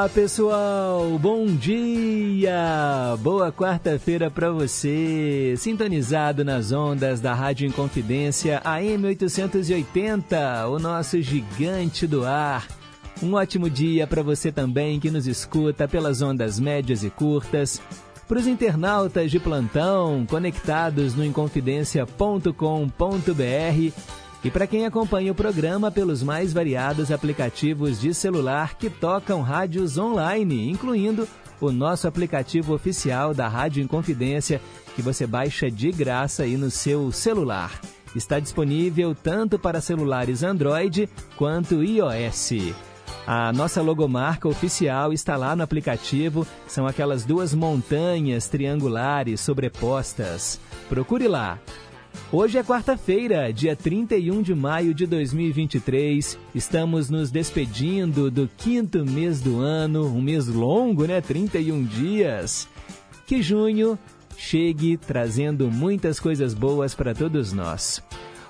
Diga lá, pessoal! Bom dia! Boa quarta-feira para você! Sintonizado nas ondas da Rádio Inconfidência AM 880, o nosso gigante do ar. Um ótimo dia para você também que nos escuta pelas ondas médias e curtas. Para os internautas de plantão conectados no inconfidencia.com.br e para quem acompanha o programa pelos mais variados aplicativos de celular que tocam rádios online, incluindo o nosso aplicativo oficial da Rádio Inconfidência, que você baixa de graça aí no seu celular. Está disponível tanto para celulares Android quanto iOS. A nossa logomarca oficial está lá no aplicativo, são aquelas duas montanhas triangulares sobrepostas. Procure lá. Hoje é quarta-feira, dia 31 de maio de 2023. Estamos nos despedindo do quinto mês do ano, um mês longo, né? 31 dias. Que junho chegue trazendo muitas coisas boas para todos nós.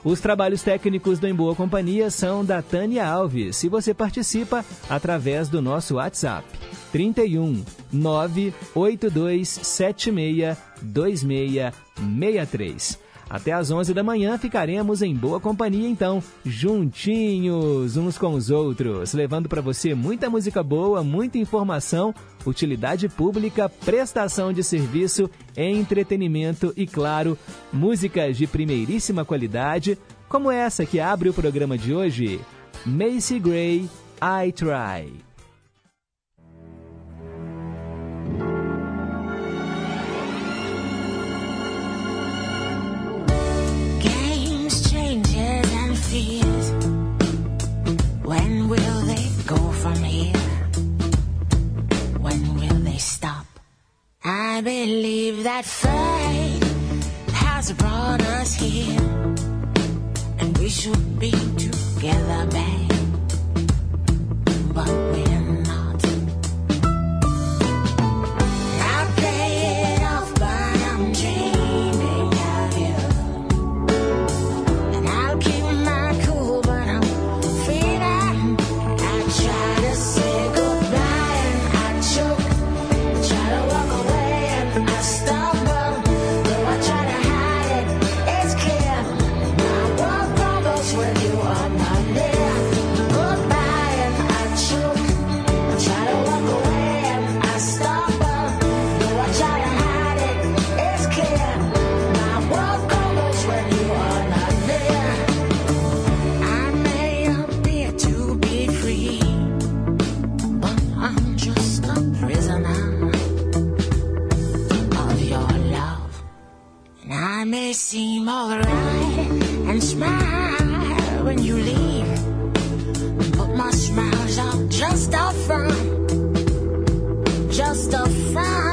Os trabalhos técnicos do Em Boa Companhia são da Tânia Alves e você participa através do nosso WhatsApp 31 982 76 2663. Até às 11 da manhã ficaremos em boa companhia então, juntinhos uns com os outros, levando para você muita música boa, muita informação, utilidade pública, prestação de serviço, entretenimento e claro, músicas de primeiríssima qualidade, como essa que abre o programa de hoje, Macy Gray, I Try. When will they go from here? When will they stop? I believe that fate has brought us here, and we should be together, babe. But we're seem alright and smile when you leave. But my smiles are just a front, just a front.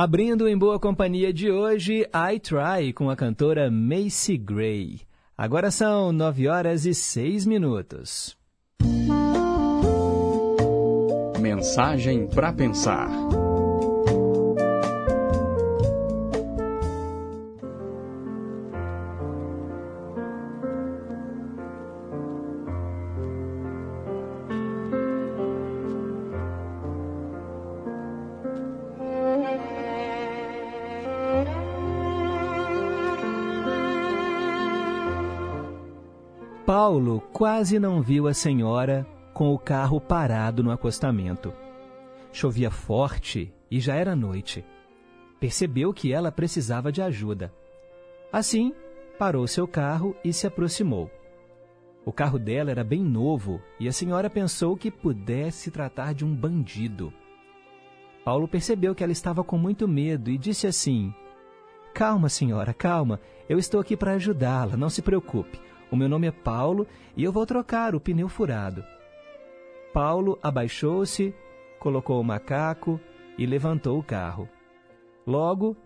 Abrindo em boa companhia de hoje, I Try com a cantora Macy Gray. Agora são nove horas e seis minutos. Mensagem para pensar. Paulo quase não viu a senhora com o carro parado no acostamento. Chovia forte e já era noite. Percebeu que ela precisava de ajuda. Assim, parou seu carro e se aproximou. O carro dela era bem novo e a senhora pensou que pudesse tratar de um bandido. Paulo percebeu que ela estava com muito medo e disse assim: Calma, senhora, calma. Eu estou aqui para ajudá-la, não se preocupe. O meu nome é Paulo e eu vou trocar o pneu furado. Paulo abaixou-se, colocou o macaco e levantou o carro. Logo,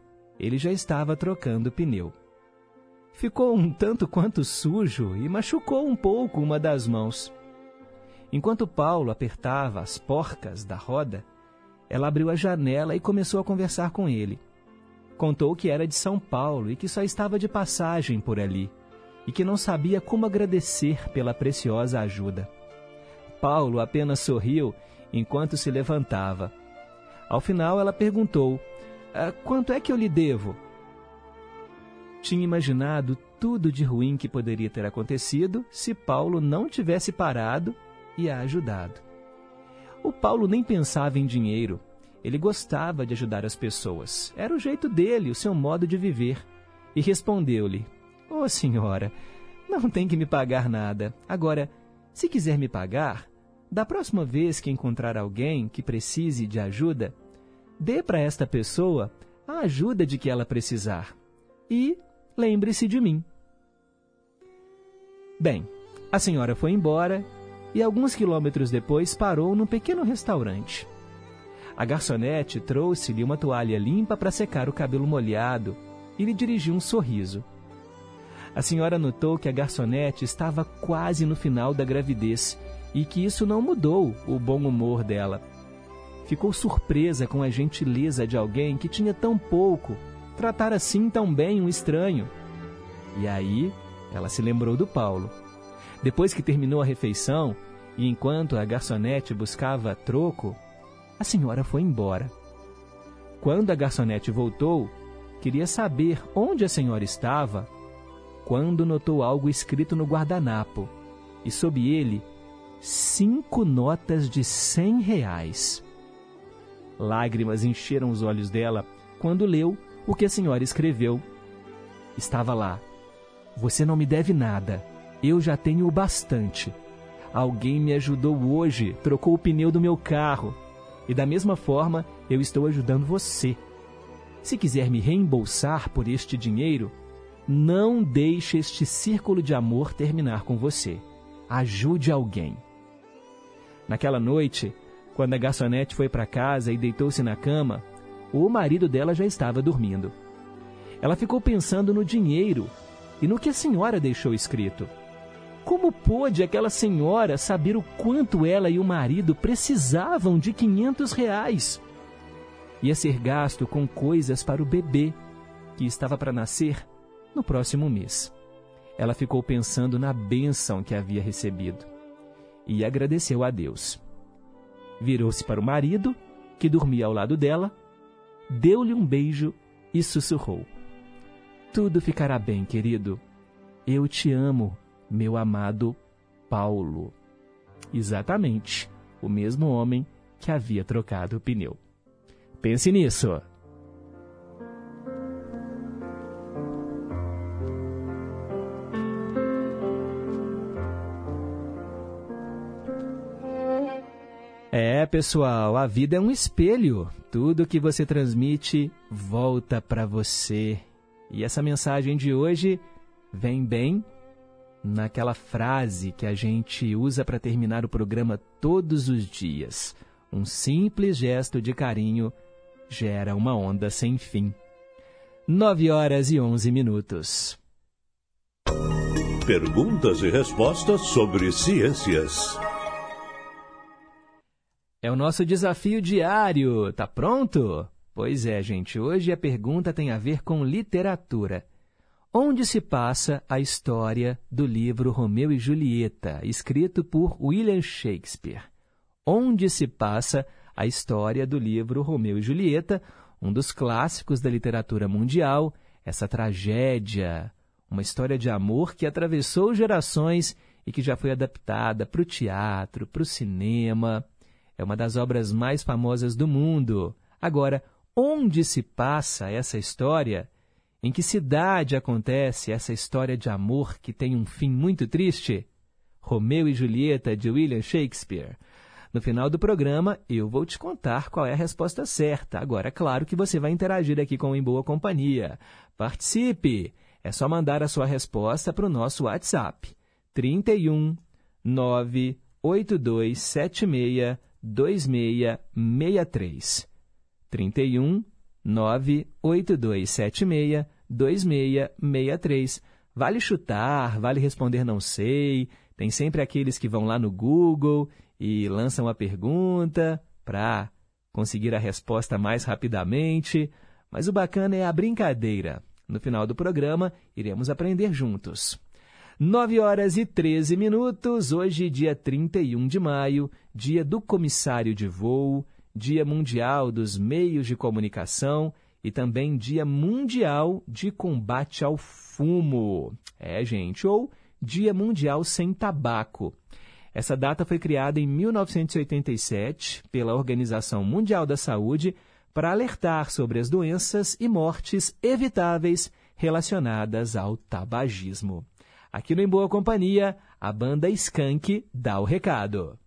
ele já estava trocando o pneu. Ficou um tanto quanto sujo e machucou um pouco uma das mãos. Enquanto Paulo apertava as porcas da roda, ela abriu a janela e começou a conversar com ele. Contou que era de São Paulo e que só estava de passagem por ali e que não sabia como agradecer pela preciosa ajuda. Paulo apenas sorriu enquanto se levantava. Ao final, ela perguntou: ah, Quanto é que eu lhe devo? Tinha imaginado tudo de ruim que poderia ter acontecido se Paulo não tivesse parado e a ajudado. O Paulo nem pensava em dinheiro. Ele gostava de ajudar as pessoas. Era o jeito dele, o seu modo de viver. E respondeu-lhe: Ô oh, senhora, não tem que me pagar nada. Agora, se quiser me pagar, da próxima vez que encontrar alguém que precise de ajuda, dê para esta pessoa a ajuda de que ela precisar. E lembre-se de mim. Bem, a senhora foi embora e alguns quilômetros depois parou num pequeno restaurante. A garçonete trouxe-lhe uma toalha limpa para secar o cabelo molhado e lhe dirigiu um sorriso. A senhora notou que a garçonete estava quase no final da gravidez e que isso não mudou o bom humor dela. Ficou surpresa com a gentileza de alguém que tinha tão pouco, tratar assim tão bem um estranho. E aí ela se lembrou do Paulo. Depois que terminou a refeição, e enquanto a garçonete buscava troco, a senhora foi embora. Quando a garçonete voltou, queria saber onde a senhora estava quando notou algo escrito no guardanapo, e sob ele, cinco notas de cem reais. Lágrimas encheram os olhos dela quando leu o que a senhora escreveu. Estava lá: Você não me deve nada, eu já tenho o bastante. Alguém me ajudou hoje, trocou o pneu do meu carro. E da mesma forma, eu estou ajudando você. Se quiser me reembolsar por este dinheiro, não deixe este círculo de amor terminar com você. Ajude alguém. Naquela noite, quando a garçonete foi para casa e deitou-se na cama, o marido dela já estava dormindo. Ela ficou pensando no dinheiro e no que a senhora deixou escrito. Como pôde aquela senhora saber o quanto ela e o marido precisavam de 500 reais? Ia ser gasto com coisas para o bebê, que estava para nascer no próximo mês. Ela ficou pensando na bênção que havia recebido e agradeceu a Deus. Virou-se para o marido, que dormia ao lado dela, deu-lhe um beijo e sussurrou: Tudo ficará bem, querido. Eu te amo, meu amado Paulo. Exatamente, o mesmo homem que havia trocado o pneu. Pense nisso. É, pessoal, a vida é um espelho. Tudo que você transmite volta para você. E essa mensagem de hoje vem bem naquela frase que a gente usa para terminar o programa todos os dias. Um simples gesto de carinho gera uma onda sem fim. 9 horas e 11 minutos. Perguntas e respostas sobre ciências. É o nosso desafio diário. Tá pronto? Pois é, gente. Hoje a pergunta tem a ver com literatura. Onde se passa a história do livro Romeu e Julieta, escrito por William Shakespeare? Onde se passa a história do livro Romeu e Julieta, um dos clássicos da literatura mundial, essa tragédia, uma história de amor que atravessou gerações e que já foi adaptada para o teatro, para o cinema. É uma das obras mais famosas do mundo. Agora, onde se passa essa história? Em que cidade acontece essa história de amor que tem um fim muito triste? Romeu e Julieta, de William Shakespeare. No final do programa, eu vou te contar qual é a resposta certa. Agora, é claro que você vai interagir aqui com o Em Boa Companhia. Participe! É só mandar a sua resposta para o nosso WhatsApp. 31 98276 2663. 31 98276 2663. Vale chutar, vale responder não sei. Tem sempre aqueles que vão lá no Google e lançam a pergunta para conseguir a resposta mais rapidamente. Mas o bacana é a brincadeira. No final do programa, iremos aprender juntos. 9 horas e 13 minutos, hoje, dia 31 de maio, dia do comissário de voo, dia mundial dos meios de comunicação e também dia mundial de combate ao fumo. É, gente, ou dia mundial sem tabaco. Essa data foi criada em 1987 pela Organização Mundial da Saúde para alertar sobre as doenças e mortes evitáveis relacionadas ao tabagismo. Aqui no Em Boa Companhia, a banda Skank dá o recado.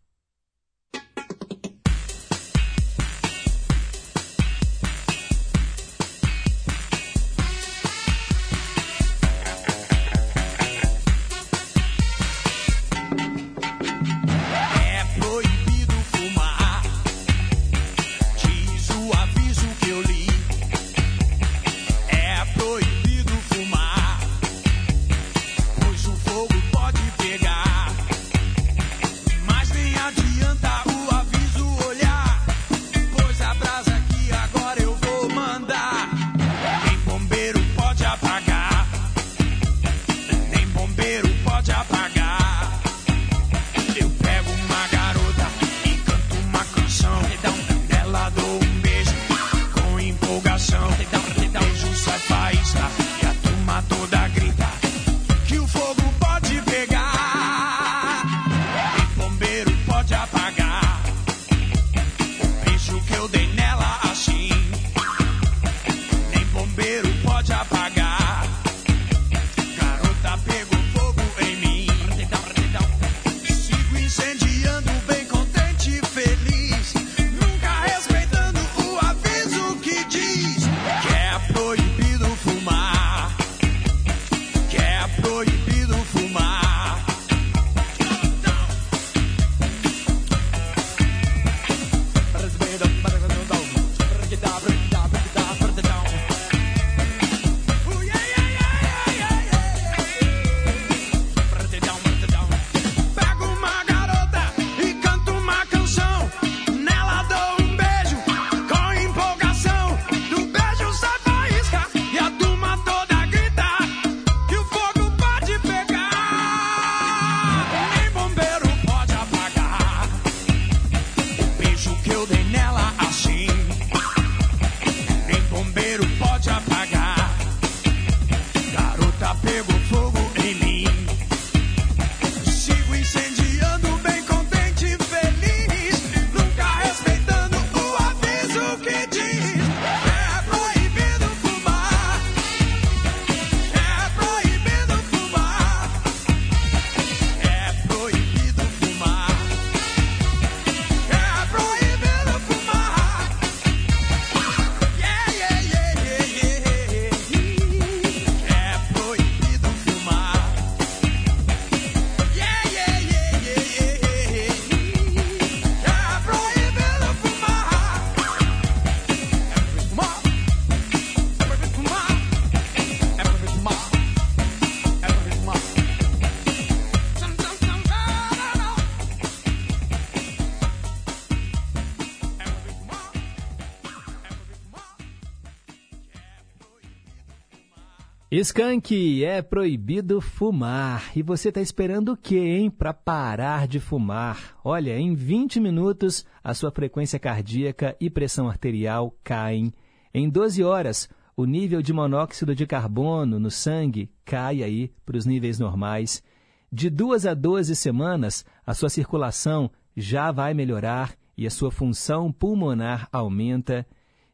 Skank, é proibido fumar. E você está esperando o quê, hein, para parar de fumar? Olha, em 20 minutos a sua frequência cardíaca e pressão arterial caem. Em 12 horas, o nível de monóxido de carbono no sangue cai aí para os níveis normais. De duas a 12 semanas, a sua circulação já vai melhorar e a sua função pulmonar aumenta.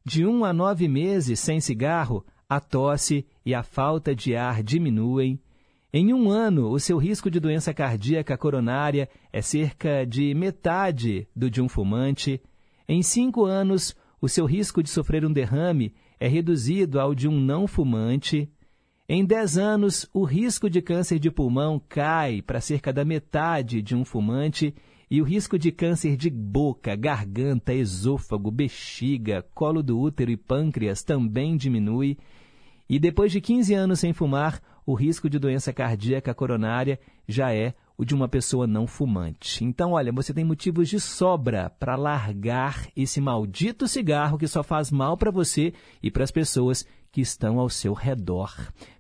De um a nove meses sem cigarro, a tosse e a falta de ar diminuem. Em um ano, o seu risco de doença cardíaca coronária é cerca de metade do de um fumante. Em cinco anos, o seu risco de sofrer um derrame é reduzido ao de um não fumante. Em dez anos, o risco de câncer de pulmão cai para cerca da metade de um fumante e o risco de câncer de boca, garganta, esôfago, bexiga, colo do útero e pâncreas também diminui. E depois de 15 anos sem fumar, o risco de doença cardíaca coronária já é o de uma pessoa não fumante. Então, olha, você tem motivos de sobra para largar esse maldito cigarro que só faz mal para você e para as pessoas que estão ao seu redor.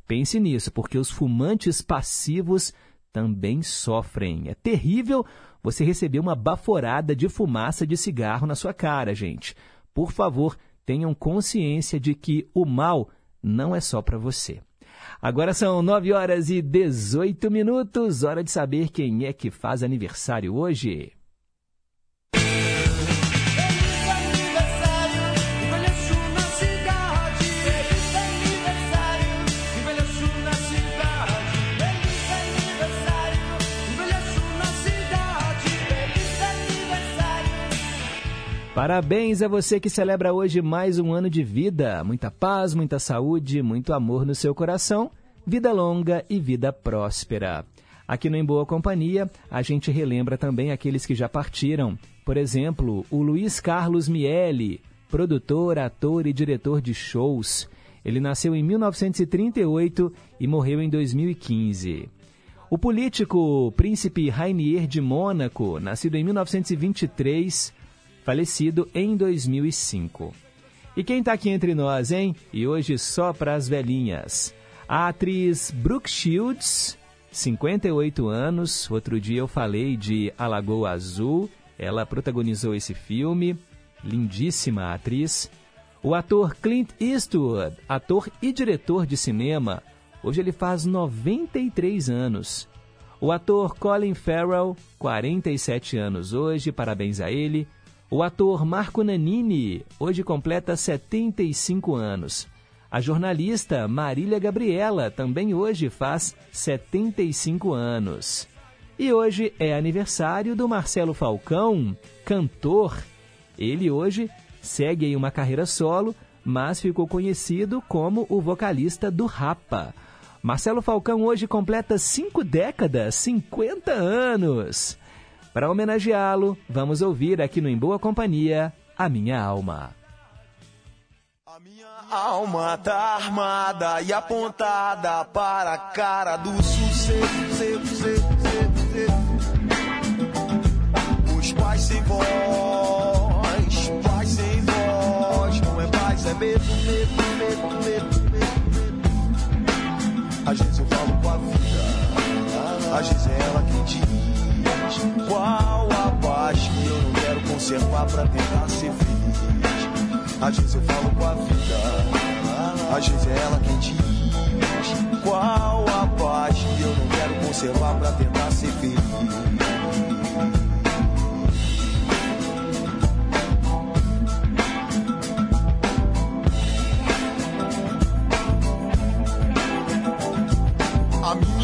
Pense nisso, porque os fumantes passivos também sofrem. É terrível você receber uma baforada de fumaça de cigarro na sua cara, gente. Por favor, tenham consciência de que o mal não é só para você. Agora são 9 horas e 18 minutos, hora de saber quem é que faz aniversário hoje. Parabéns a você que celebra hoje mais um ano de vida. Muita paz, muita saúde, muito amor no seu coração, vida longa e vida próspera. Aqui no Em Boa Companhia, a gente relembra também aqueles que já partiram. Por exemplo, o Luiz Carlos Miele, produtor, ator e diretor de shows. Ele nasceu em 1938 e morreu em 2015. O político príncipe Rainier de Mônaco, nascido em 1923, falecido em 2005. E quem está aqui entre nós, hein? E hoje só para as velhinhas. A atriz Brooke Shields, 58 anos. Outro dia eu falei de A Lagoa Azul. Ela protagonizou esse filme. Lindíssima atriz. O ator Clint Eastwood, ator e diretor de cinema. Hoje ele faz 93 anos. O ator Colin Farrell, 47 anos hoje, parabéns a ele. O ator Marco Nanini hoje completa 75 anos. A jornalista Marília Gabriela também hoje faz 75 anos. E hoje é aniversário do Marcelo Falcão, cantor. Ele hoje segue em uma carreira solo, mas ficou conhecido como o vocalista do Rapa. Marcelo Falcão hoje completa cinco décadas, 50 anos. Para homenageá-lo, vamos ouvir aqui no Em Boa Companhia A Minha Alma. A minha alma tá armada e apontada para a cara do sucesso. Os pais sem voz, pais sem voz, não é paz, é medo, medo, medo, medo, medo. Às vezes eu falo com a vida, às vezes é ela quem diz. Qual a paz que eu não quero conservar pra tentar ser feliz? Às vezes eu falo com a vida, às vezes é ela quem diz. Qual a paz que eu não quero conservar pra tentar ser feliz?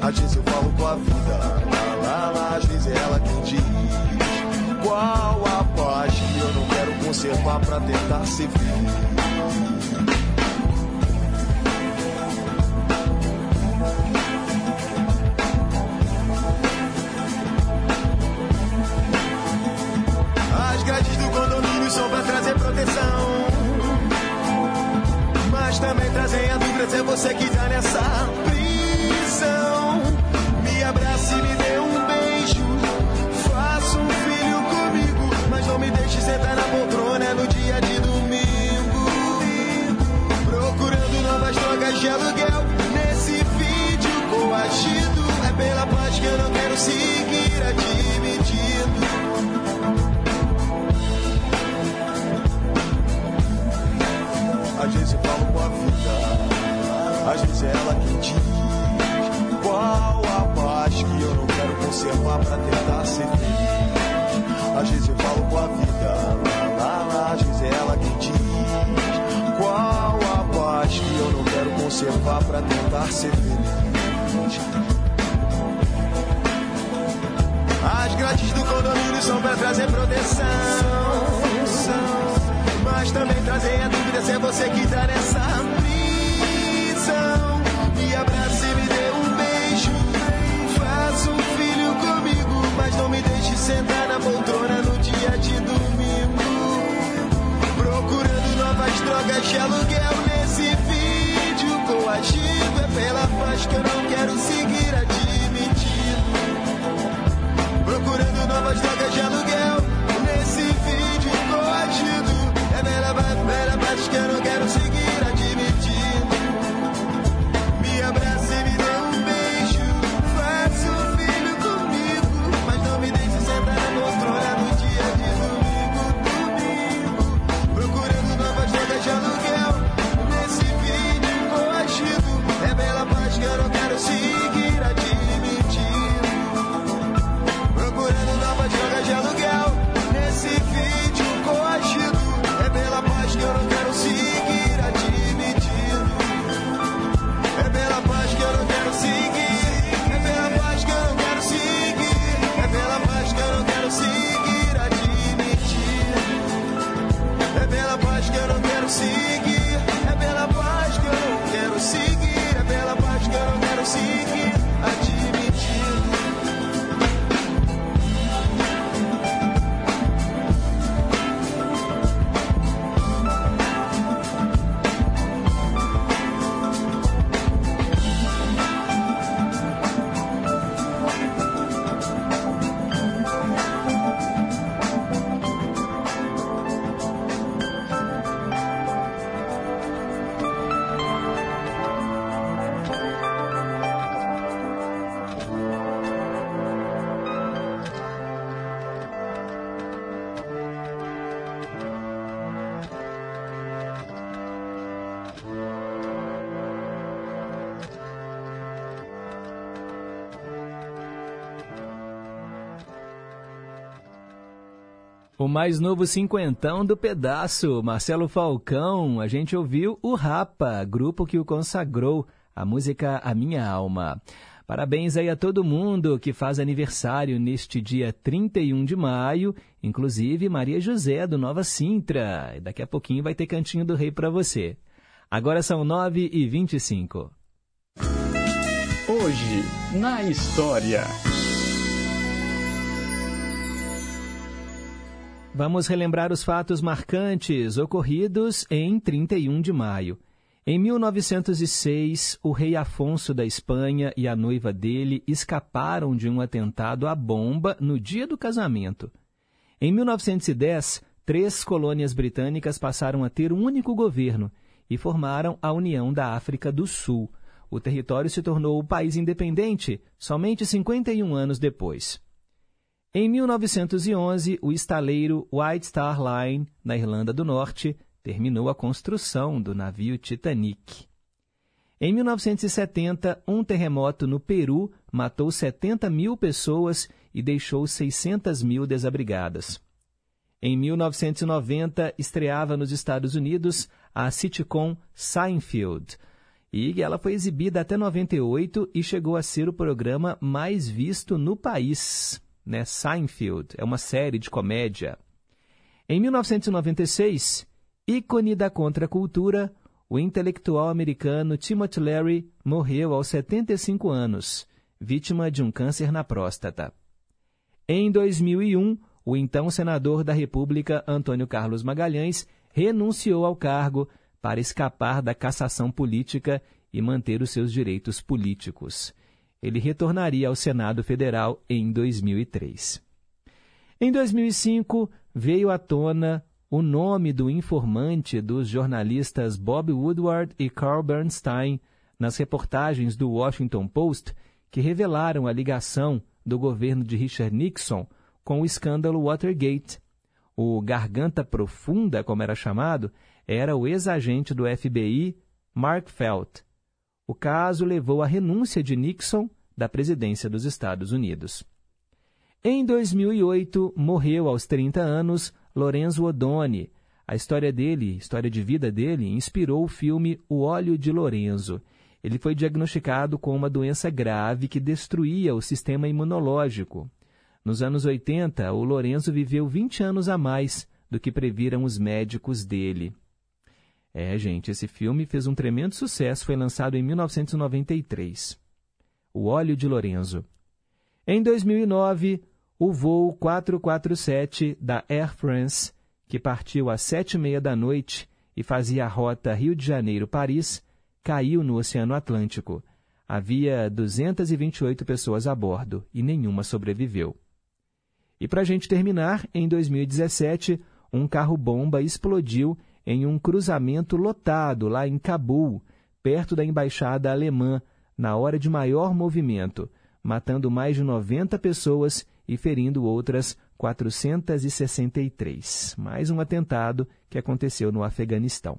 A Giz eu falo com a vida. Lá, lá, lá, é ela quem diz. Qual a paz que eu não quero conservar pra tentar se ver? Mas também trazem a dúvida, é você que tá nessa still O mais novo cinquentão do pedaço, Marcelo Falcão, a gente ouviu o Rapa, grupo que o consagrou, a música A Minha Alma. Parabéns aí a todo mundo que faz aniversário neste dia 31 de maio, inclusive Maria José do Nova Sintra. E daqui a pouquinho vai ter Cantinho do Rei para você. Agora são 9 e 25 Hoje, na história. Vamos relembrar os fatos marcantes ocorridos em 31 de maio. Em 1906, o rei Afonso da Espanha e a noiva dele escaparam de um atentado à bomba no dia do casamento. Em 1910, três colônias britânicas passaram a ter um único governo e formaram a União da África do Sul. O território se tornou o país independente somente 51 anos depois. Em 1911, o estaleiro White Star Line, na Irlanda do Norte, terminou a construção do navio Titanic. Em 1970, um terremoto no Peru matou 70 mil pessoas e deixou 600 mil desabrigadas. Em 1990, estreava nos Estados Unidos a sitcom Seinfeld, e ela foi exibida até 98 e chegou a ser o programa mais visto no país. Né? Seinfeld é uma série de comédia. Em 1996, ícone da contracultura, o intelectual americano Timothy Leary morreu aos 75 anos, vítima de um câncer na próstata. Em 2001, o então senador da República, Antônio Carlos Magalhães, renunciou ao cargo para escapar da cassação política e manter os seus direitos políticos. Ele retornaria ao Senado Federal em 2003. Em 2005, veio à tona o nome do informante dos jornalistas Bob Woodward e Carl Bernstein nas reportagens do Washington Post que revelaram a ligação do governo de Richard Nixon com o escândalo Watergate. O Garganta Profunda, como era chamado, era o ex-agente do FBI Mark Felt. O caso levou à renúncia de Nixon da presidência dos Estados Unidos. Em 2008, morreu aos 30 anos Lorenzo Odoni. A história dele, história de vida dele, inspirou o filme O Óleo de Lorenzo. Ele foi diagnosticado com uma doença grave que destruía o sistema imunológico. Nos anos 80, o Lorenzo viveu 20 anos a mais do que previram os médicos dele. É, gente, esse filme fez um tremendo sucesso, foi lançado em 1993. O Óleo de Lorenzo. Em 2009, o voo 447 da Air France, que partiu às sete e meia da noite e fazia a rota Rio de Janeiro-Paris, caiu no Oceano Atlântico. Havia 228 pessoas a bordo e nenhuma sobreviveu. E para a gente terminar, em 2017, um carro-bomba explodiu em um cruzamento lotado lá em Cabul, perto da embaixada alemã, na hora de maior movimento, matando mais de 90 pessoas e ferindo outras 463. Mais um atentado que aconteceu no Afeganistão.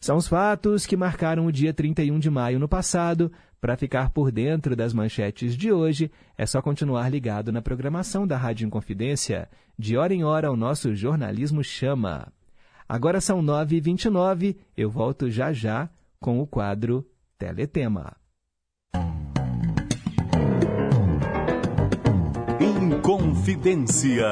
São os fatos que marcaram o dia 31 de maio no passado. Para ficar por dentro das manchetes de hoje, é só continuar ligado na programação da Rádio Inconfidência. De hora em hora, o nosso jornalismo chama. Agora são 9h29, eu volto já já com o quadro Teletema. Inconfidência.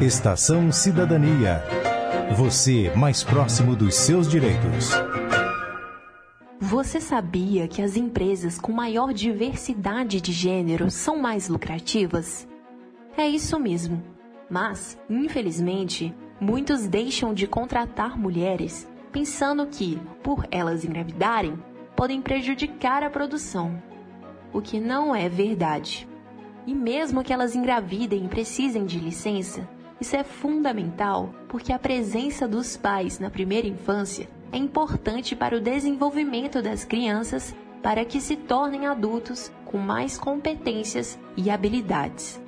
Estação Cidadania. Você mais próximo dos seus direitos. Você sabia que as empresas com maior diversidade de gênero são mais lucrativas? É isso mesmo. Mas, infelizmente, muitos deixam de contratar mulheres pensando que, por elas engravidarem, podem prejudicar a produção. O que não é verdade. E mesmo que elas engravidem e precisem de licença, isso é fundamental porque a presença dos pais na primeira infância é importante para o desenvolvimento das crianças para que se tornem adultos com mais competências e habilidades.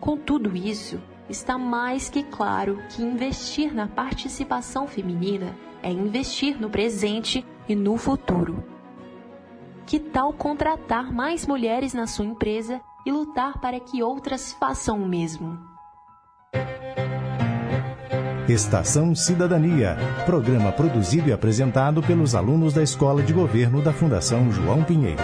Com tudo isso, está mais que claro que investir na participação feminina é investir no presente e no futuro. Que tal contratar mais mulheres na sua empresa e lutar para que outras façam o mesmo? Estação Cidadania, programa produzido e apresentado pelos alunos da Escola de Governo da Fundação João Pinheiro.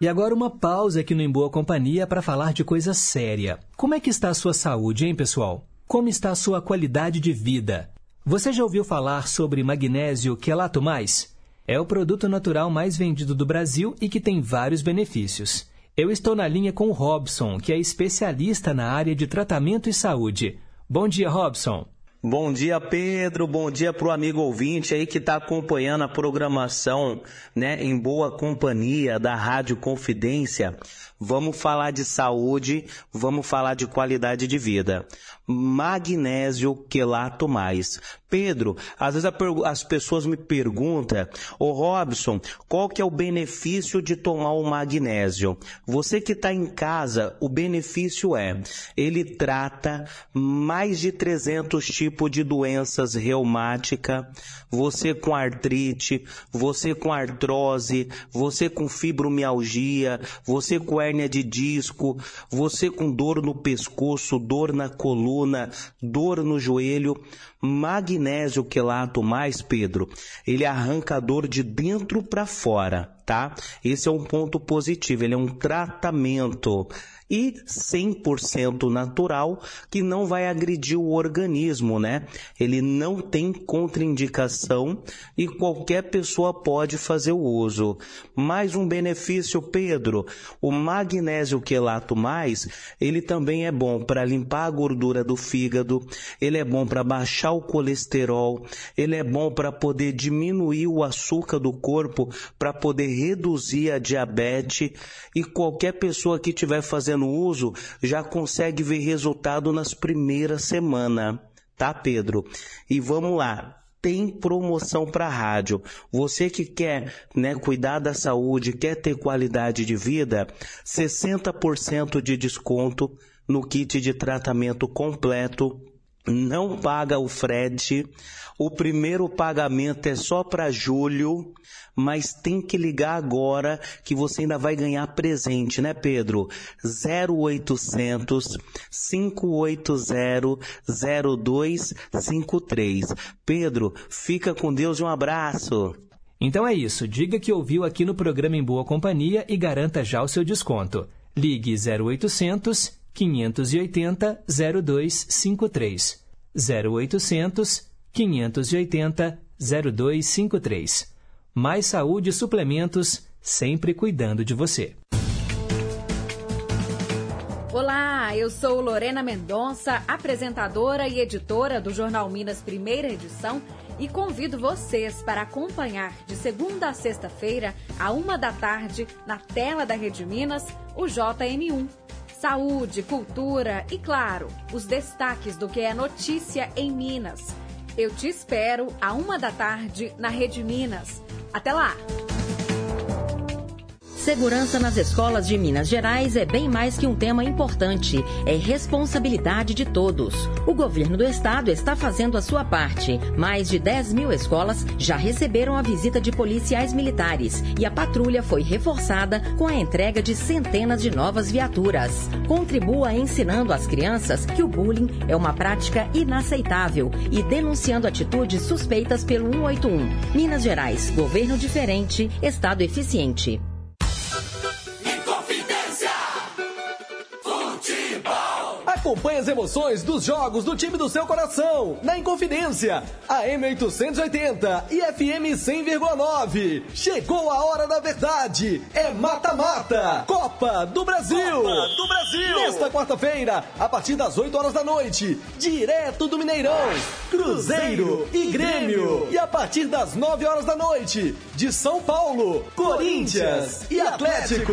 E agora uma pausa aqui no Em Boa Companhia para falar de coisa séria. Como é que está a sua saúde, hein, pessoal? Como está a sua qualidade de vida? Você já ouviu falar sobre magnésio quelato mais? É o produto natural mais vendido do Brasil e que tem vários benefícios. Eu estou na linha com o Robson, que é especialista na área de tratamento e saúde. Bom dia, Robson. Bom dia, Pedro. Bom dia para o amigo ouvinte aí que está acompanhando a programação né, em boa companhia da Rádio Confidência. Vamos falar de saúde, vamos falar de qualidade de vida. Magnésio quelato mais. Pedro, às vezes as pessoas me perguntam, ô Robson, qual que é o benefício de tomar o magnésio? Você que está em casa, o benefício é, ele trata mais de 300 tipos de doenças reumáticas, você com artrite, você com artrose, você com fibromialgia, você com hérnia de disco, você com dor no pescoço, dor na coluna, dor no joelho, magnésio quelato mais, Pedro, ele arranca a dor de dentro para fora. tá? Esse é um ponto positivo, ele é um tratamento e 100% natural que não vai agredir o organismo, né? Ele não tem contraindicação e qualquer pessoa pode fazer o uso. Mais um benefício, Pedro, o magnésio quelato mais, ele também é bom para limpar a gordura do fígado, ele é bom para baixar o colesterol, ele é bom para poder diminuir o açúcar do corpo, para poder reduzir a diabetes e qualquer pessoa que estiver fazendo uso já consegue ver resultado nas primeiras semanas, tá, Pedro? E vamos lá. Tem promoção para rádio. Você que quer né, cuidar da saúde, quer ter qualidade de vida, 60% de desconto no kit de tratamento completo não paga o frete. O primeiro pagamento é só para julho, mas tem que ligar agora que você ainda vai ganhar presente, né, Pedro? 0800 580 0253. Pedro, fica com Deus e um abraço. Então é isso. Diga que ouviu aqui no programa Em Boa Companhia e garanta já o seu desconto. Ligue 0800 580 0253. 0800 580 0253. Mais saúde e suplementos, sempre cuidando de você. Olá, eu sou Lorena Mendonça, apresentadora e editora do Jornal Minas Primeira Edição e convido vocês para acompanhar de segunda a sexta-feira, a uma da tarde, na tela da Rede Minas, o JM1 saúde, cultura e, claro, os destaques do que é notícia em Minas. Eu te espero a uma da tarde na Rede Minas. Até lá! Segurança nas escolas de Minas Gerais é bem mais que um tema importante, é responsabilidade de todos. O governo do estado está fazendo a sua parte. Mais de 10 mil escolas já receberam a visita de policiais militares e a patrulha foi reforçada com a entrega de centenas de novas viaturas. Contribua ensinando às crianças que o bullying é uma prática inaceitável e denunciando atitudes suspeitas pelo 181. Minas Gerais, governo diferente, estado eficiente. Acompanhe as emoções dos jogos do time do seu coração, na Inconfidência, AM 880 e FM 100,9. Chegou a hora da verdade, é mata-mata, Copa do Brasil. Copa do Brasil. Nesta quarta-feira, a partir das 8 horas da noite, direto do Mineirão, Cruzeiro e Grêmio. E a partir das 9 horas da noite, de São Paulo, Corinthians e Atlético.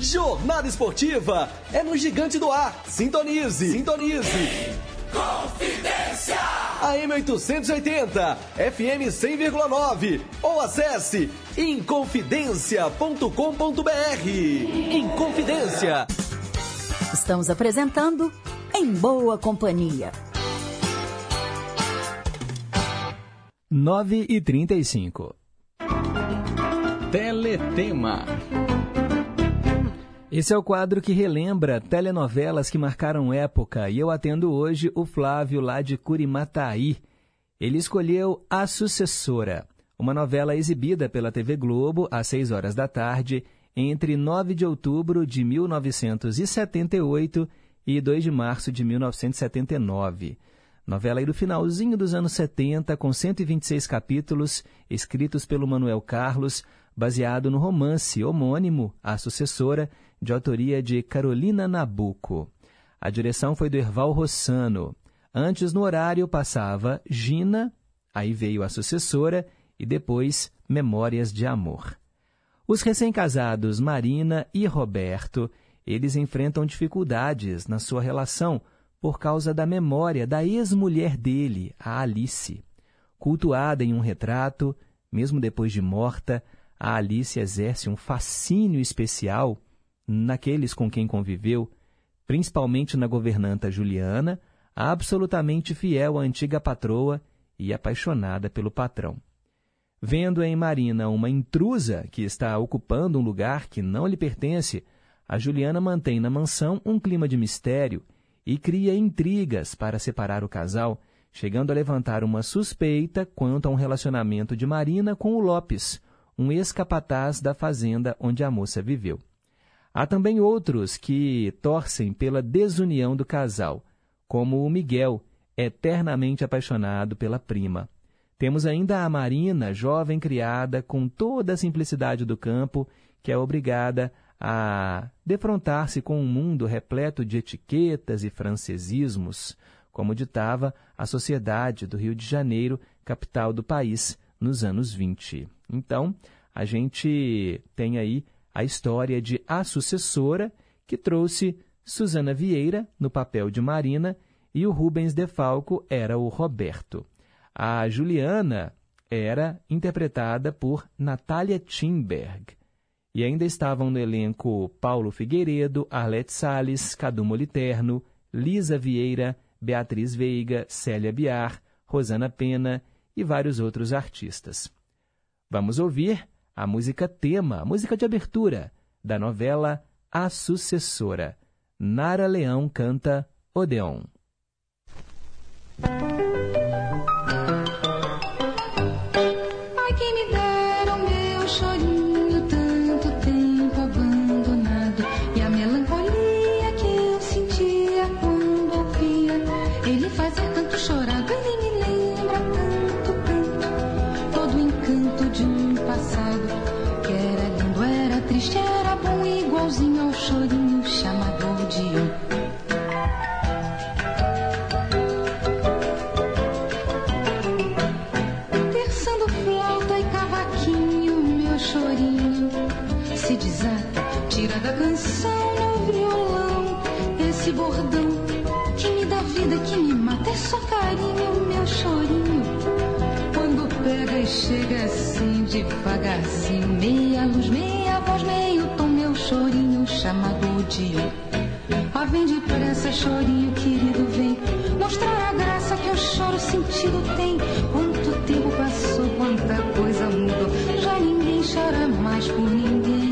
Jornada Esportiva é no Gigante do Ar. Sintonize. Sintonize. Confidência! AM 880, FM 100,9 ou acesse inconfidencia.com.br. Inconfidência. Estamos apresentando Em Boa Companhia. 9 e 35. Teletema. Esse é o quadro que relembra telenovelas que marcaram época e eu atendo hoje o Flávio lá de Curimataí. Ele escolheu A Sucessora, uma novela exibida pela TV Globo às 6 horas da tarde entre 9 de outubro de 1978 e 2 de março de 1979. Novela aí do finalzinho dos anos 70, com 126 capítulos, escritos pelo Manuel Carlos, baseado no romance homônimo A Sucessora, de autoria de Carolina Nabuco. A direção foi do Erval Rossano. Antes, no horário, passava Gina, aí veio a sucessora e depois Memórias de Amor. Os recém-casados Marina e Roberto, eles enfrentam dificuldades na sua relação por causa da memória da ex-mulher dele, a Alice. Cultuada em um retrato, mesmo depois de morta, a Alice exerce um fascínio especial naqueles com quem conviveu, principalmente na governanta Juliana, absolutamente fiel à antiga patroa e apaixonada pelo patrão. Vendo em Marina uma intrusa que está ocupando um lugar que não lhe pertence, a Juliana mantém na mansão um clima de mistério e cria intrigas para separar o casal, chegando a levantar uma suspeita quanto a um relacionamento de Marina com o Lopes, um ex-capataz da fazenda onde a moça viveu. Há também outros que torcem pela desunião do casal, como o Miguel, eternamente apaixonado pela prima. Temos ainda a Marina, jovem criada com toda a simplicidade do campo, que é obrigada a defrontar-se com um mundo repleto de etiquetas e francesismos, como ditava a sociedade do Rio de Janeiro, capital do país, nos anos 20. Então, a gente tem aí a história de A Sucessora, que trouxe Susana Vieira no papel de Marina e o Rubens Defalco era o Roberto. A Juliana era interpretada por Natália Timberg. E ainda estavam no elenco Paulo Figueiredo, Arlete Salles, Cadu Moliterno, Lisa Vieira, Beatriz Veiga, Célia Biar, Rosana Pena e vários outros artistas. Vamos ouvir a música tema, a música de abertura da novela A Sucessora. Nara Leão canta Odeon. Devagarzinho, meia luz, meia voz, meio tom, meu chorinho chamado de Ah, vem depressa, chorinho querido, vem mostrar a graça que o choro sentido tem. Quanto tempo passou, quanta coisa mudou, já ninguém chora mais por ninguém.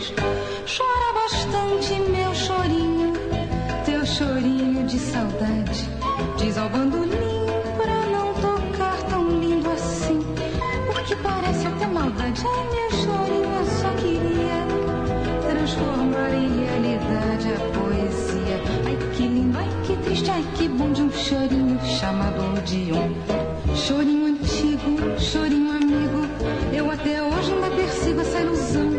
Chora bastante, meu chorinho, teu chorinho de saudade. Diz ao bandolim pra não tocar tão lindo assim. Porque parece até maldade. Ai, meu chorinho, eu só queria transformar em realidade a poesia. Ai, que lindo, ai, que triste, ai, que bom de um chorinho chamado Odeon. Chorinho antigo, chorinho amigo eu até hoje ainda persigo essa ilusão,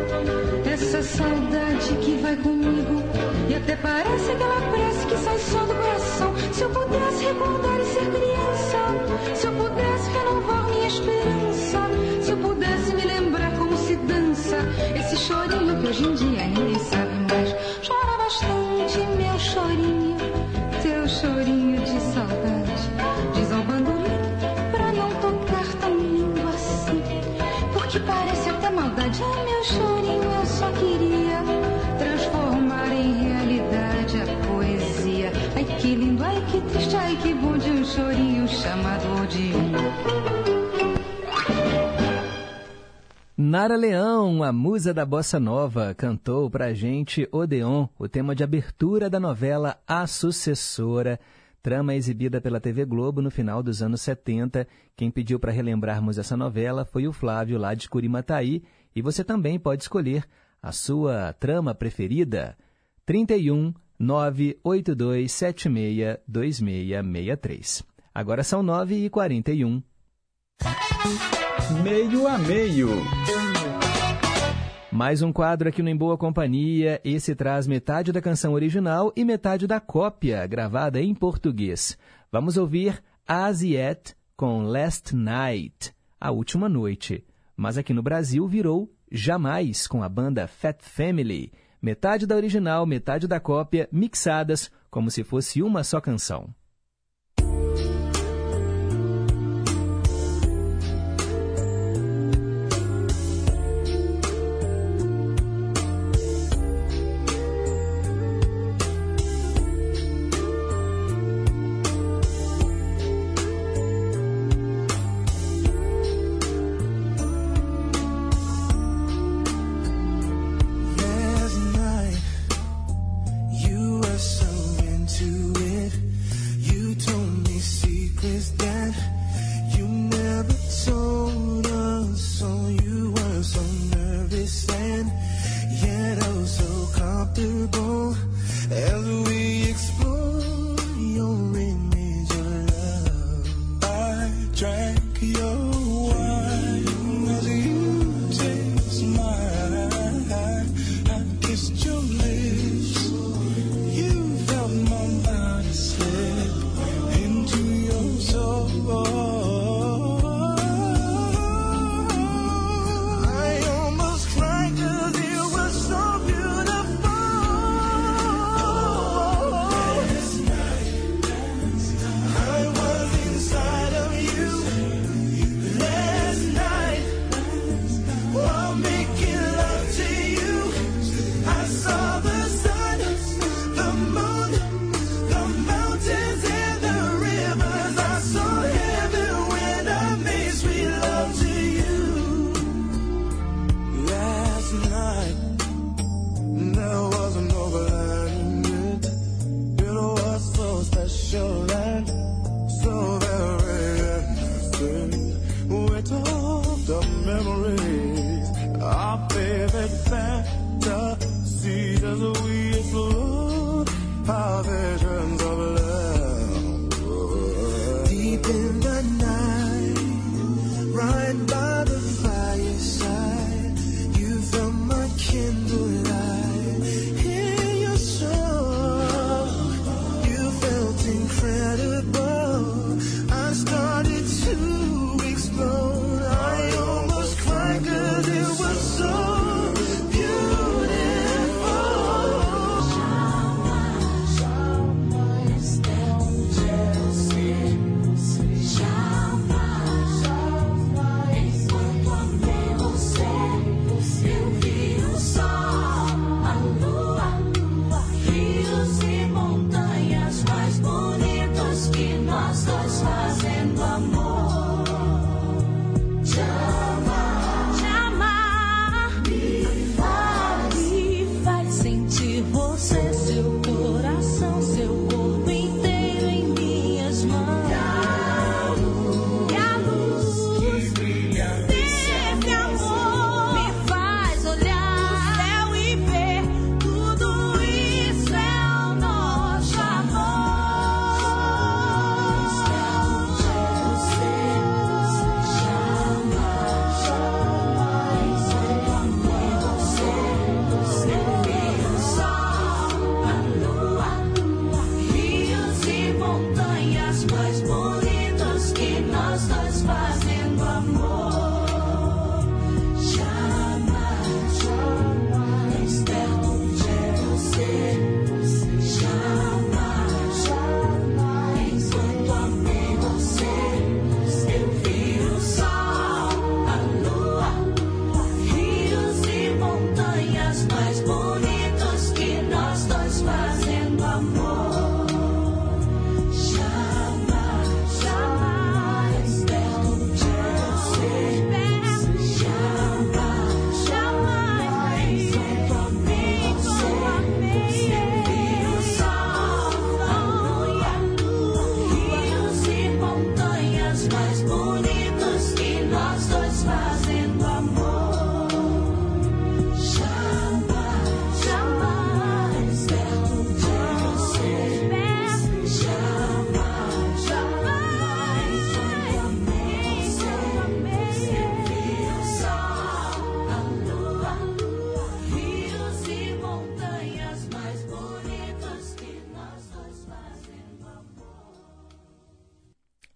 saudade que vai comigo. E até parece aquela prece que sai só do coração. Se eu pudesse recordar e ser criança, se eu pudesse renovar minha esperança, se eu pudesse me lembrar como se dança esse chorinho que hoje em dia ninguém sabe mais. Chora bastante, meu chorinho, teu chorinho de saudade. Diz ao bandolim pra não tocar tão lindo assim. Porque parece maldade. Ai, meu chorinho, eu só queria transformar em realidade a poesia. Ai, que lindo, ai, que triste, ai, que bom de um chorinho chamado de Nara Leão, a musa da bossa nova, cantou pra gente Odeon, o tema de abertura da novela A Sucessora, trama exibida pela TV Globo no final dos anos 70. Quem pediu para relembrarmos essa novela foi o Flávio lá de Curimataí, e você também pode escolher a sua trama preferida. 31 98276 2663. Agora são 9 e 41. Meio a meio. Mais um quadro aqui no Em Boa Companhia. Esse traz metade da canção original e metade da cópia, gravada em português. Vamos ouvir As Yet com Last Night, a última noite. Mas aqui no Brasil virou Jamais com a banda Fat Family. Metade da original, metade da cópia, mixadas como se fosse uma só canção.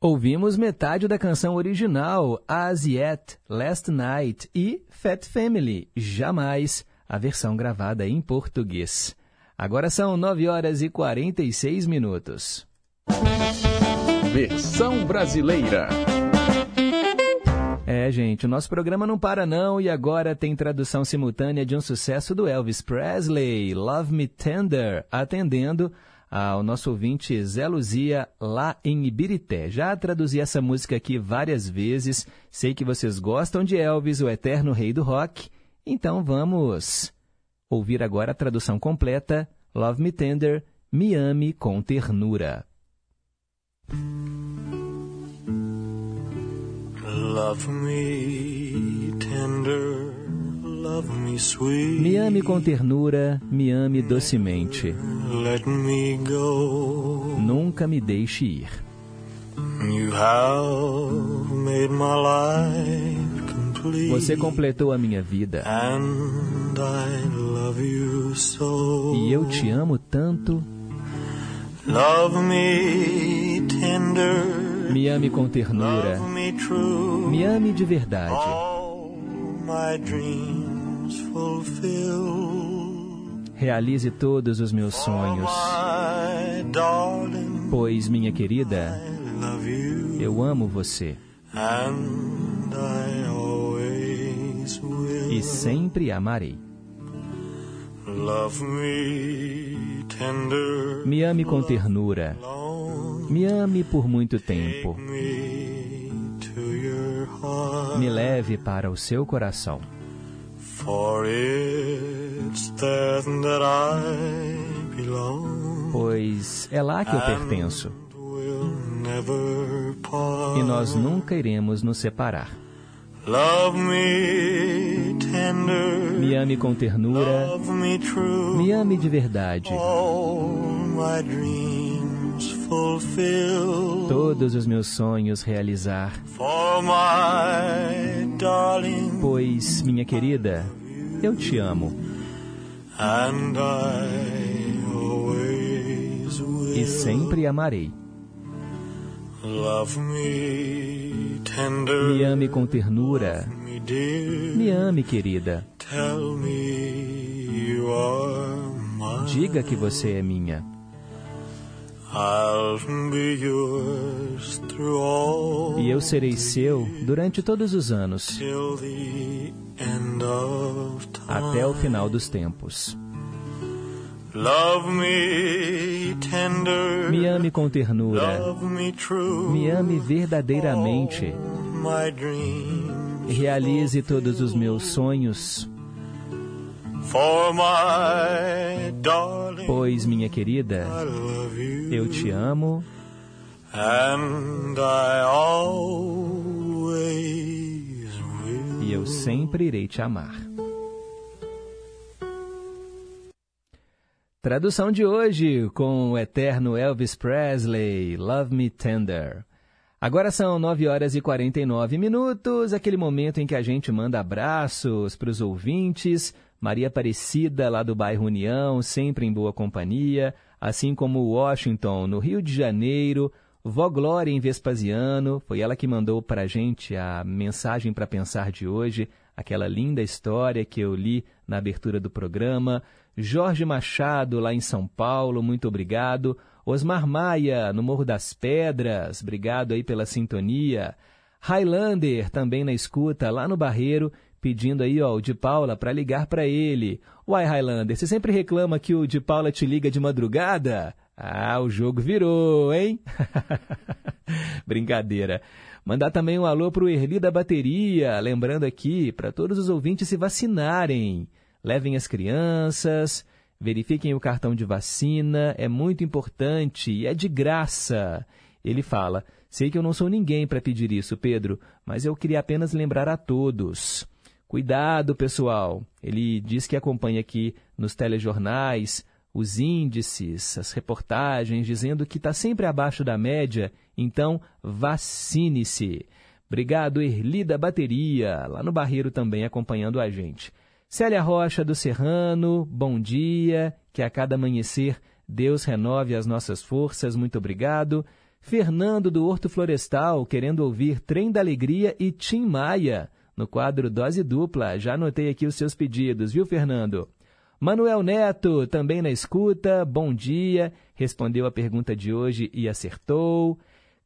Ouvimos metade da canção original, As Yet, Last Night e Fat Family, Jamais, a versão gravada em português. Agora são 9 horas e 46 minutos. Versão brasileira. É, gente, o nosso programa não para não e agora tem tradução simultânea de um sucesso do Elvis Presley, Love Me Tender, atendendo ao nosso ouvinte Zé Luzia lá em Ibirité. Já traduzi essa música aqui várias vezes, sei que vocês gostam de Elvis, o eterno rei do rock, então vamos ouvir agora a tradução completa, Love Me Tender, Me Ame com Ternura. Love me tender, me ame com ternura, me ame docemente. Nunca me deixe ir. Você completou a minha vida. E eu te amo tanto. Me ame com ternura. Me ame de verdade. Realize todos os meus sonhos. Pois, minha querida, eu amo você. E sempre amarei. Me ame com ternura. Me ame por muito tempo. Me leve para o seu coração. For it's there that I belong. Pois é lá que eu pertenço. E nós nunca iremos nos separar. Love me tender. Me ame com ternura. Love me true. Me ame de verdade. All my dreams fulfill. Todos os meus sonhos realizar. For my darling. Pois, minha querida, eu te amo. And I always will. E sempre amarei. Love me tender. Me ame com ternura. Me dear. Me ame, querida. Tell me you are mine. Diga que você é minha. E eu serei seu durante todos os anos, até o final dos tempos. Me ame com ternura. Me ame verdadeiramente. Realize todos os meus sonhos. Pois, minha querida, eu te amo And I always will. e eu sempre irei te amar. Tradução de hoje com o eterno Elvis Presley, Love Me Tender. Agora são 9 horas e 49 minutos, aquele momento em que a gente manda abraços para os ouvintes. Maria Aparecida, lá do bairro União, sempre em boa companhia, assim como Washington, no Rio de Janeiro, Vó Glória em Vespasiano, foi ela que mandou para a gente a mensagem para pensar de hoje, aquela linda história que eu li na abertura do programa. Jorge Machado, lá em São Paulo, muito obrigado. Osmar Maia, no Morro das Pedras, obrigado aí pela sintonia. Highlander, também na escuta, lá no Barreiro, pedindo aí, ó, o de Paula para ligar para ele. Uai, Highlander, você sempre reclama que o de Paula te liga de madrugada? Ah, o jogo virou, hein? Brincadeira. Mandar também um alô pro Erli da Bateria, lembrando aqui para todos os ouvintes se vacinarem. Levem as crianças, verifiquem o cartão de vacina, é muito importante e é de graça. Ele fala: Sei que eu não sou ninguém para pedir isso, Pedro, mas eu queria apenas lembrar a todos. Cuidado, pessoal. Ele diz que acompanha aqui nos telejornais os índices, as reportagens dizendo que está sempre abaixo da média, então vacine-se. Obrigado, Erli da Bateria, lá no Barreiro também acompanhando a gente. Célia Rocha do Serrano, bom dia, que a cada amanhecer Deus renove as nossas forças, muito obrigado. Fernando do Horto Florestal, querendo ouvir Trem da Alegria e Tim Maia, no quadro Dose Dupla. Já anotei aqui os seus pedidos, viu, Fernando? Manuel Neto, também na escuta, bom dia, respondeu a pergunta de hoje e acertou.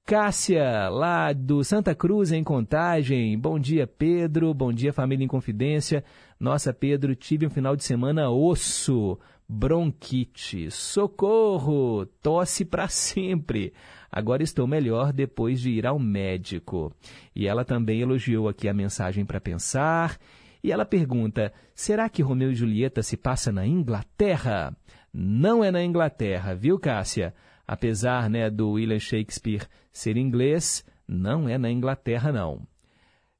Cássia, lá do Santa Cruz, em Contagem, bom dia, Pedro, bom dia, família em Confidência. Nossa, Pedro, tive um final de semana osso, bronquite, socorro, tosse para sempre. Agora estou melhor depois de ir ao médico. E ela também elogiou aqui a mensagem para pensar. E ela pergunta: será que Romeu e Julieta se passa na Inglaterra? Não é na Inglaterra, viu, Cássia? Apesar né, do William Shakespeare ser inglês, não é na Inglaterra, não.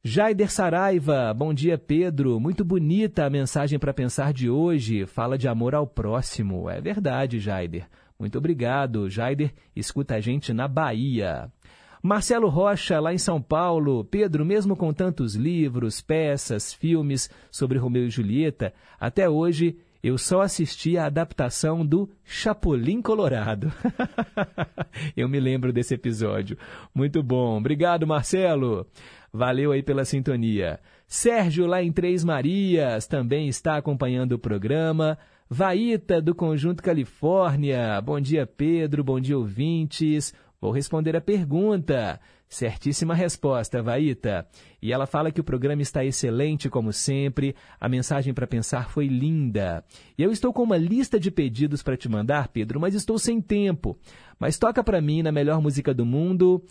Jaider Saraiva, bom dia, Pedro. Muito bonita a mensagem para pensar de hoje. Fala de amor ao próximo. É verdade, Jaider. Muito obrigado. Jaider escuta a gente na Bahia. Marcelo Rocha, lá em São Paulo. Pedro, mesmo com tantos livros, peças, filmes sobre Romeu e Julieta, até hoje eu só assisti a adaptação do Chapolin Colorado. eu me lembro desse episódio. Muito bom. Obrigado, Marcelo. Valeu aí pela sintonia. Sérgio, lá em Três Marias, também está acompanhando o programa. Vaíta, do Conjunto Califórnia. Bom dia, Pedro. Bom dia, ouvintes. Vou responder a pergunta. Certíssima resposta, Vaíta. E ela fala que o programa está excelente, como sempre. A mensagem para pensar foi linda. E eu estou com uma lista de pedidos para te mandar, Pedro, mas estou sem tempo. Mas toca para mim na melhor música do mundo,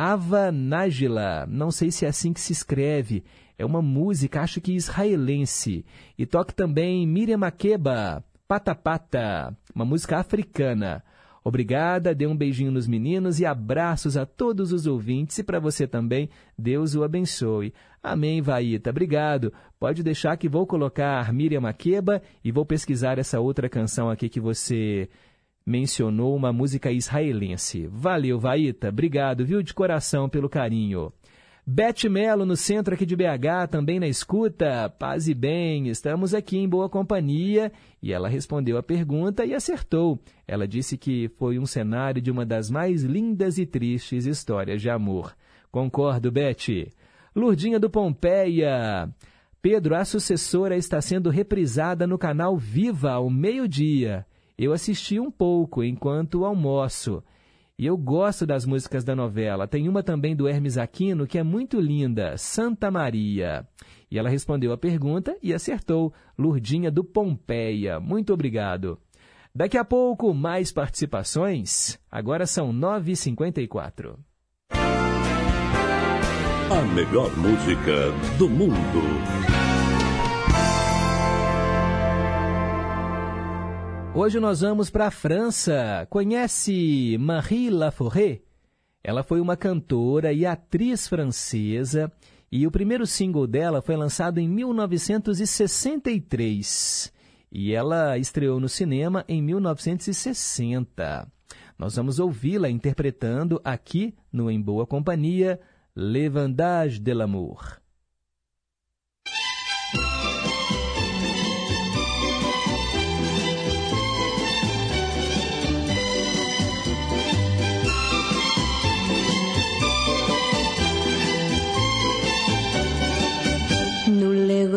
Ava Nájila. Não sei se é assim que se escreve. É uma música, acho que israelense. E toque também Miriam Makeba, Pata Pata, uma música africana. Obrigada, dê um beijinho nos meninos e abraços a todos os ouvintes e para você também, Deus o abençoe. Amém, Vaíta, obrigado. Pode deixar que vou colocar Miriam Makeba e vou pesquisar essa outra canção aqui que você mencionou, uma música israelense. Valeu, Vaíta, obrigado, viu, de coração pelo carinho. Beth Melo, no centro aqui de BH, também na escuta. Paz e bem, estamos aqui em boa companhia. E ela respondeu a pergunta e acertou. Ela disse que foi um cenário de uma das mais lindas e tristes histórias de amor. Concordo, Beth. Lurdinha do Pompeia. Pedro, a sucessora está sendo reprisada no canal Viva ao meio-dia. Eu assisti um pouco enquanto almoço. E eu gosto das músicas da novela. Tem uma também do Hermes Aquino que é muito linda, Santa Maria. E ela respondeu a pergunta e acertou. Lurdinha do Pompeia. Muito obrigado. Daqui a pouco, mais participações. Agora são 9h54. A melhor música do mundo. Hoje nós vamos para a França. Conhece Marie Laforêt? Ela foi uma cantora e atriz francesa e o primeiro single dela foi lançado em 1963 e ela estreou no cinema em 1960. Nós vamos ouvi-la interpretando aqui no Em Boa Companhia, Le de l'amour.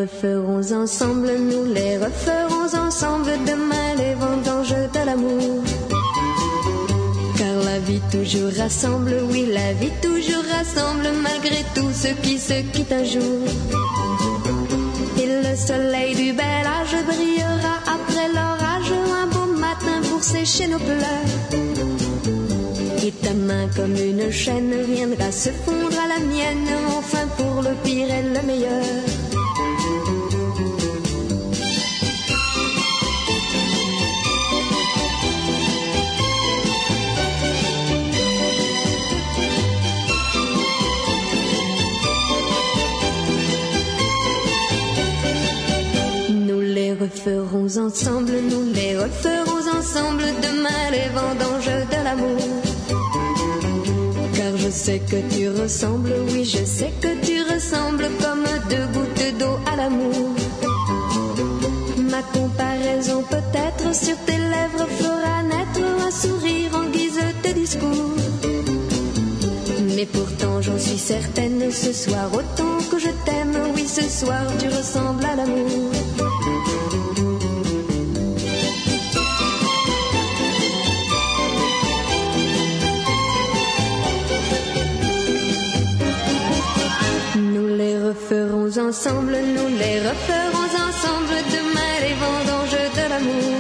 Referons ensemble, nous les referons ensemble demain les vendanges de l'amour. Car la vie toujours rassemble, oui, la vie toujours rassemble malgré tout ce qui se quitte un jour. Et le soleil du bel âge brillera après l'orage un beau matin pour sécher nos pleurs. Et ta main comme une chaîne viendra se fondre à la mienne, enfin pour le pire et le meilleur. Referons ensemble, nous les referons ensemble demain les vendanges de l'amour. Car je sais que tu ressembles, oui, je sais que tu ressembles comme deux gouttes d'eau à l'amour. Ma comparaison peut-être sur tes lèvres fera naître un sourire en guise de discours. Mais pourtant j'en suis certaine, ce soir autant que je t'aime, oui ce soir tu ressembles à l'amour. Nous les referons ensemble, nous les referons ensemble demain les vendanges de l'amour.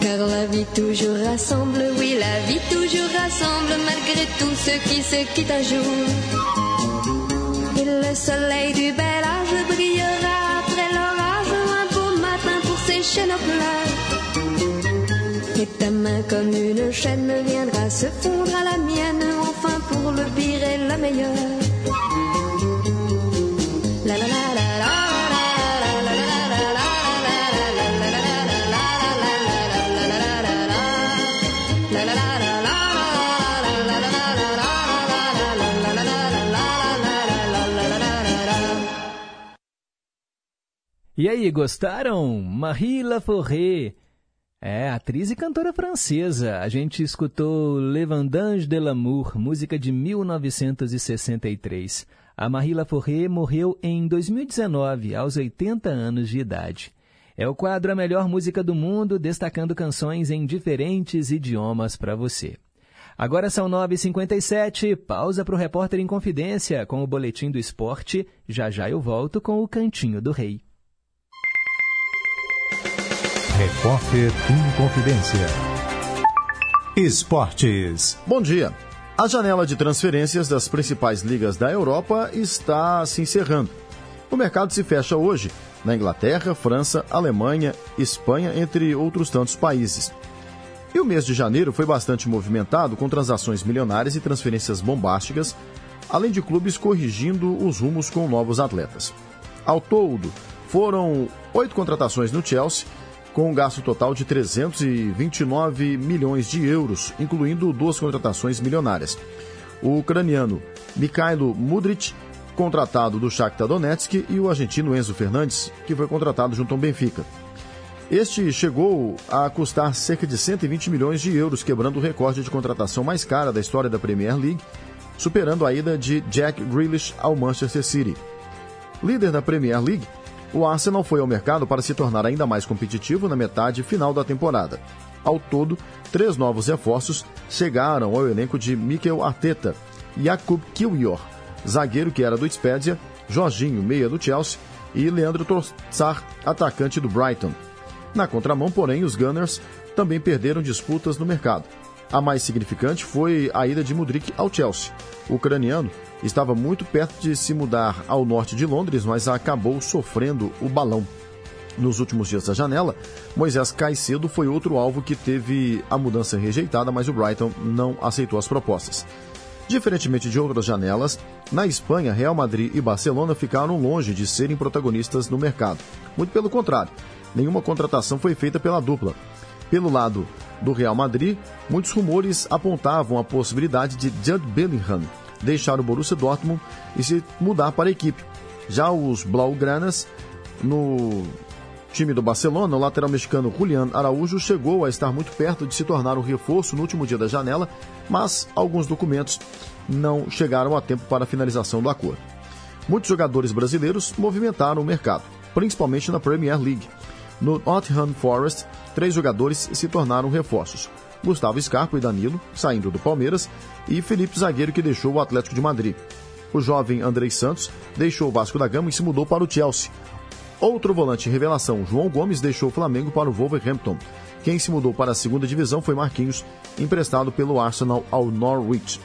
Car la vie toujours rassemble, oui, la vie toujours rassemble malgré tout ce qui se quitte un jour. Et le soleil du bel Et ta main comme une chaîne viendra se fondre à la mienne, enfin pour le pire et le meilleur. E aí, gostaram? Marie Laforêt. É, atriz e cantora francesa. A gente escutou Le Vendange de l'amour, música de 1963. A Marie Laforêt morreu em 2019, aos 80 anos de idade. É o quadro A Melhor Música do Mundo, destacando canções em diferentes idiomas para você. Agora são 9h57, pausa para o Repórter em Confidência com o Boletim do Esporte. Já já eu volto com o Cantinho do Rei. Repórter em Confidência. Esportes. Bom dia. A janela de transferências das principais ligas da Europa está se encerrando. O mercado se fecha hoje na Inglaterra, França, Alemanha, Espanha, entre outros tantos países. E o mês de janeiro foi bastante movimentado com transações milionárias e transferências bombásticas, além de clubes corrigindo os rumos com novos atletas. Ao todo, foram oito contratações no Chelsea, com um gasto total de 329 milhões de euros, incluindo duas contratações milionárias. O ucraniano Mikhailo Mudric, contratado do Shakhtar Donetsk, e o argentino Enzo Fernandes, que foi contratado junto ao Benfica. Este chegou a custar cerca de 120 milhões de euros, quebrando o recorde de contratação mais cara da história da Premier League, superando a ida de Jack Grealish ao Manchester City. Líder da Premier League, o Arsenal foi ao mercado para se tornar ainda mais competitivo na metade final da temporada. Ao todo, três novos reforços chegaram ao elenco de Mikel Arteta, Jakub Kiwior, zagueiro que era do Spezia, Jorginho, meia do Chelsea, e Leandro Trossard, atacante do Brighton. Na contramão, porém, os Gunners também perderam disputas no mercado. A mais significante foi a ida de Mudrik ao Chelsea. O ucraniano estava muito perto de se mudar ao norte de Londres, mas acabou sofrendo o balão. Nos últimos dias da janela, Moisés Caicedo foi outro alvo que teve a mudança rejeitada, mas o Brighton não aceitou as propostas. Diferentemente de outras janelas, na Espanha, Real Madrid e Barcelona ficaram longe de serem protagonistas no mercado. Muito pelo contrário, nenhuma contratação foi feita pela dupla. Pelo lado do Real Madrid, muitos rumores apontavam a possibilidade de Judd Bellingham deixar o Borussia Dortmund e se mudar para a equipe. Já os Blaugranas, no time do Barcelona, o lateral mexicano Julián Araújo chegou a estar muito perto de se tornar um reforço no último dia da janela, mas alguns documentos não chegaram a tempo para a finalização do acordo. Muitos jogadores brasileiros movimentaram o mercado, principalmente na Premier League. No Nottingham Forest, três jogadores se tornaram reforços. Gustavo Scarpa e Danilo, saindo do Palmeiras, e Felipe Zagueiro, que deixou o Atlético de Madrid. O jovem Andrei Santos deixou o Vasco da Gama e se mudou para o Chelsea. Outro volante revelação, João Gomes, deixou o Flamengo para o Wolverhampton. Quem se mudou para a segunda divisão foi Marquinhos, emprestado pelo Arsenal ao Norwich.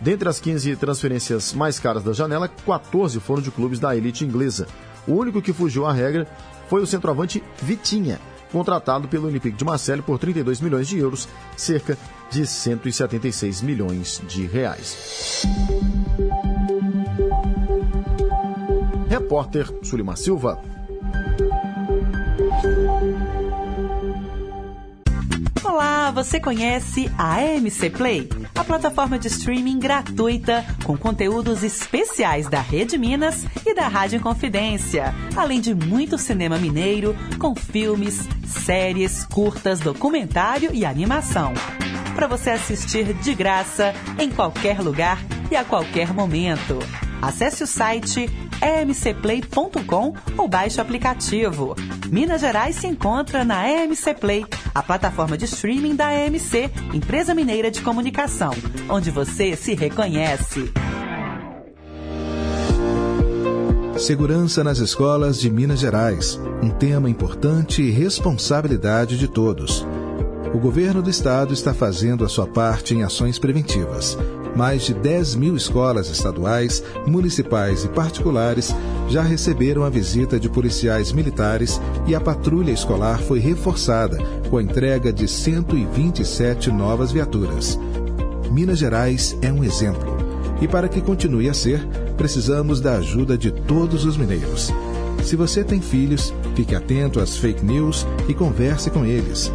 Dentre as 15 transferências mais caras da janela, 14 foram de clubes da elite inglesa. O único que fugiu à regra foi o centroavante Vitinha, contratado pelo Olympique de Marseille por 32 milhões de euros, cerca de 176 milhões de reais. Repórter Sulima Silva. Olá, você conhece a AMC Play? A plataforma de streaming gratuita com conteúdos especiais da Rede Minas e da Rádio Inconfidência, além de muito cinema mineiro com filmes, séries, curtas, documentário e animação. Para você assistir de graça em qualquer lugar e a qualquer momento. Acesse o site emcplay.com ou baixe o aplicativo. Minas Gerais se encontra na EMC Play, a plataforma de streaming da EMC, empresa mineira de comunicação, onde você se reconhece. Segurança nas escolas de Minas Gerais, um tema importante e responsabilidade de todos. O governo do estado está fazendo a sua parte em ações preventivas mais de 10 mil escolas estaduais, municipais e particulares já receberam a visita de policiais militares e a patrulha escolar foi reforçada com a entrega de 127 novas viaturas. Minas Gerais é um exemplo. E para que continue a ser, precisamos da ajuda de todos os mineiros. Se você tem filhos, fique atento às fake news e converse com eles.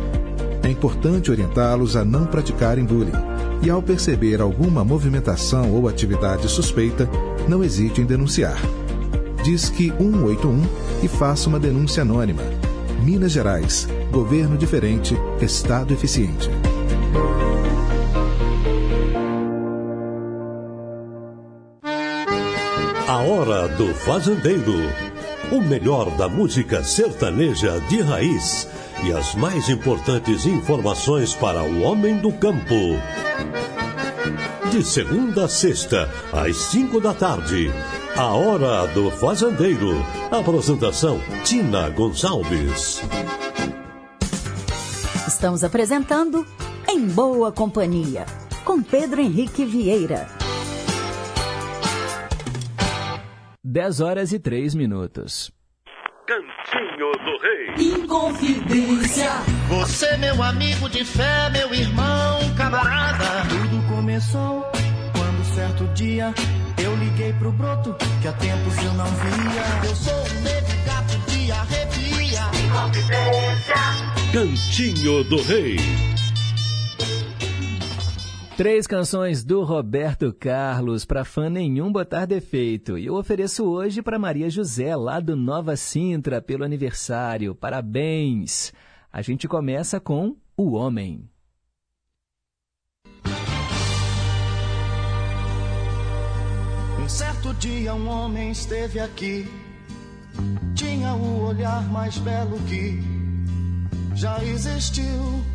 É importante orientá-los a não praticarem bullying e, ao perceber alguma movimentação ou atividade suspeita, não hesite em denunciar. Disque 181 e faça uma denúncia anônima. Minas Gerais. Governo diferente, Estado eficiente. A Hora do Fazendeiro. O melhor da música sertaneja de raiz e as mais importantes informações para o homem do campo. De segunda a sexta, às cinco da tarde. A Hora do Fazendeiro. Apresentação: Tina Gonçalves. Estamos apresentando Em Boa Companhia, com Pedro Henrique Vieira. 10 horas e 3 minutos. Cantinho Cantinho do Rei. Inconfidência. Você, meu amigo de fé, meu irmão, camarada. Tudo começou quando certo dia eu liguei pro broto que há tempos eu não via. Eu sou um negro gato de arrepia. Inconfidência. Cantinho do Rei. Três canções do Roberto Carlos para fã nenhum botar defeito. E eu ofereço hoje para Maria José, lá do Nova Sintra, pelo aniversário. Parabéns! A gente começa com O Homem. Um certo dia um homem esteve aqui. Tinha o olhar mais belo que já existiu.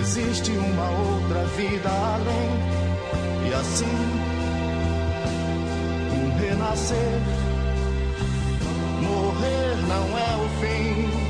existe uma outra vida além, e assim um renascer. Morrer não é o fim.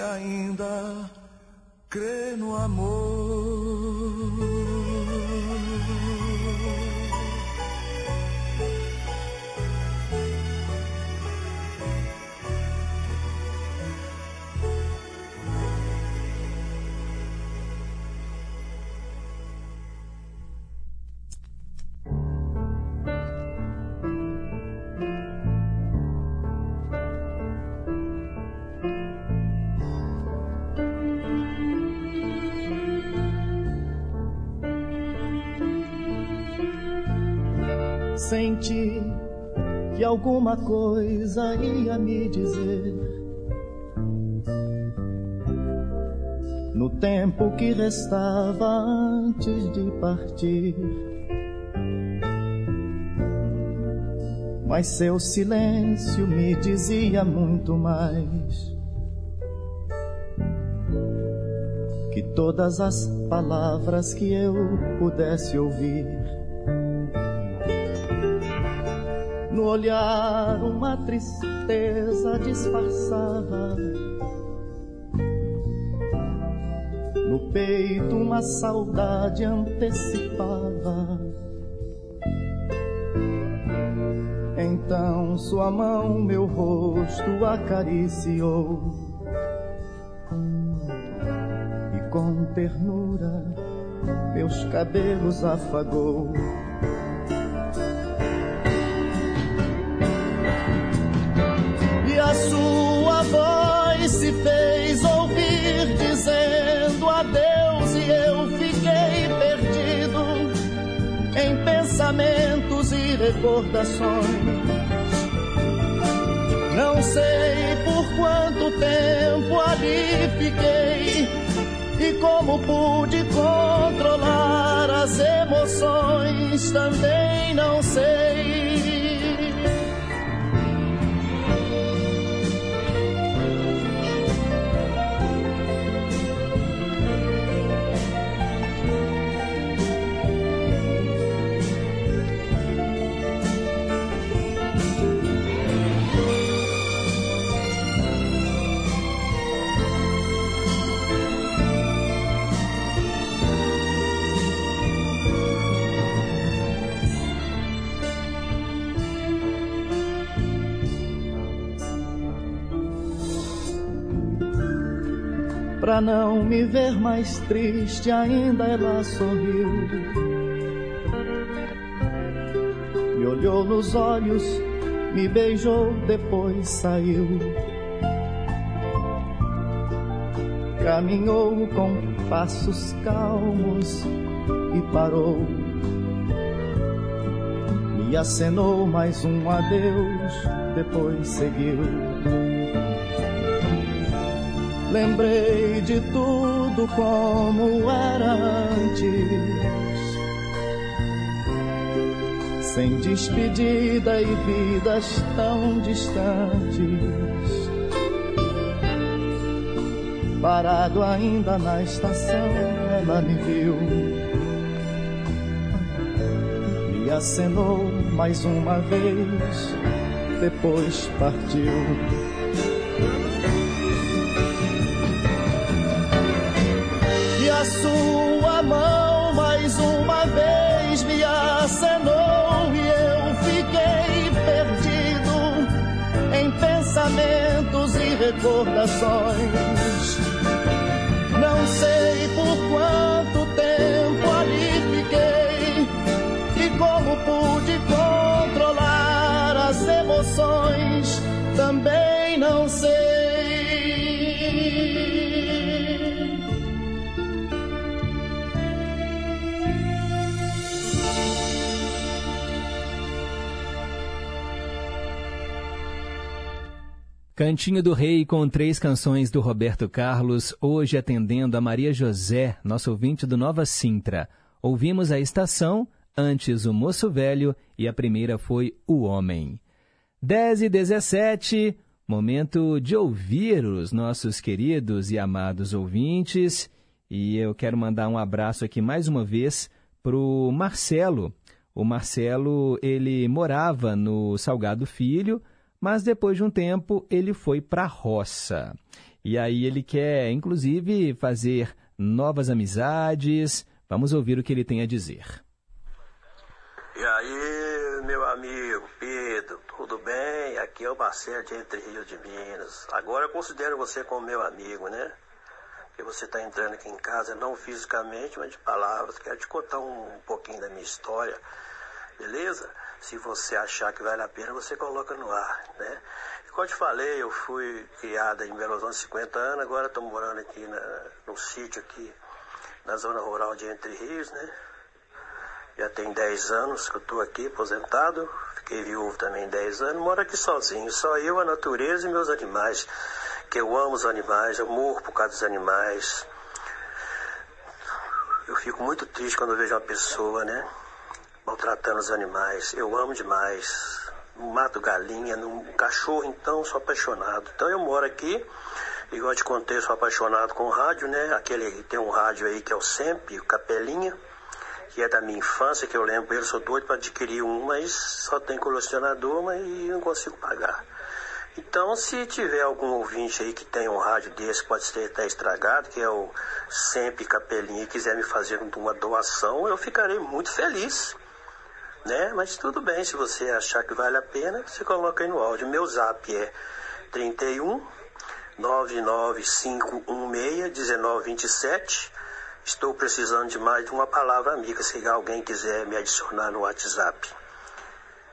ainda crê no amor. alguma coisa ia me dizer. No tempo que restava antes de partir. Mas seu silêncio me dizia muito mais que todas as palavras que eu pudesse ouvir. no olhar uma tristeza disfarçada, no peito uma saudade antecipada. Então sua mão meu rosto acariciou e com ternura meus cabelos afagou. sua voz se fez ouvir dizendo adeus e eu fiquei perdido em pensamentos e recordações. Não sei por quanto tempo ali fiquei e como pude controlar as emoções, também não sei. Pra não me ver mais triste, ainda ela sorriu. Me olhou nos olhos, me beijou, depois saiu. Caminhou com passos calmos e parou. Me acenou mais um adeus, depois seguiu. Lembrei de tudo como era antes. Sem despedida e vidas tão distantes. Parado ainda na estação, ela me viu. Me acenou mais uma vez, depois partiu. Sua mão mais uma vez me acenou e eu fiquei perdido em pensamentos e recordações. Cantinho do Rei com três canções do Roberto Carlos, hoje atendendo a Maria José, nosso ouvinte do Nova Sintra. Ouvimos a estação, antes o Moço Velho e a primeira foi O Homem. 10 e 17, momento de ouvir os nossos queridos e amados ouvintes. E eu quero mandar um abraço aqui mais uma vez para o Marcelo. O Marcelo, ele morava no Salgado Filho, mas depois de um tempo ele foi para a roça. E aí ele quer, inclusive, fazer novas amizades. Vamos ouvir o que ele tem a dizer. E aí, meu amigo Pedro, tudo bem? Aqui é o Marcelo de Entre Rios de Minas. Agora eu considero você como meu amigo, né? Porque você está entrando aqui em casa, não fisicamente, mas de palavras. Quero te contar um pouquinho da minha história, beleza? Se você achar que vale a pena, você coloca no ar, né? Como eu te falei, eu fui criada em Belo Horizonte 50 anos, agora estou morando aqui na, num sítio aqui na zona rural de Entre Rios, né? Já tem 10 anos que eu estou aqui aposentado, fiquei viúvo também 10 anos, moro aqui sozinho, só eu, a natureza e meus animais, que eu amo os animais, eu morro por causa dos animais. Eu fico muito triste quando eu vejo uma pessoa, né, maltratando os animais. Eu amo demais. Mato galinha, no cachorro, então, sou apaixonado. Então eu moro aqui, igual te contei, sou apaixonado com rádio, né? Aquele tem um rádio aí que é o Sempre, o Capelinha que é da minha infância, que eu lembro, eu sou doido para adquirir um, mas só tem colecionador, mas não consigo pagar. Então, se tiver algum ouvinte aí que tem um rádio desse, pode ser até estragado, que é o Sempre Capelinha, e quiser me fazer uma doação, eu ficarei muito feliz. Né? Mas tudo bem, se você achar que vale a pena, você coloca aí no áudio. Meu zap é 31 99516 1927. Estou precisando de mais de uma palavra amiga. Se alguém quiser me adicionar no WhatsApp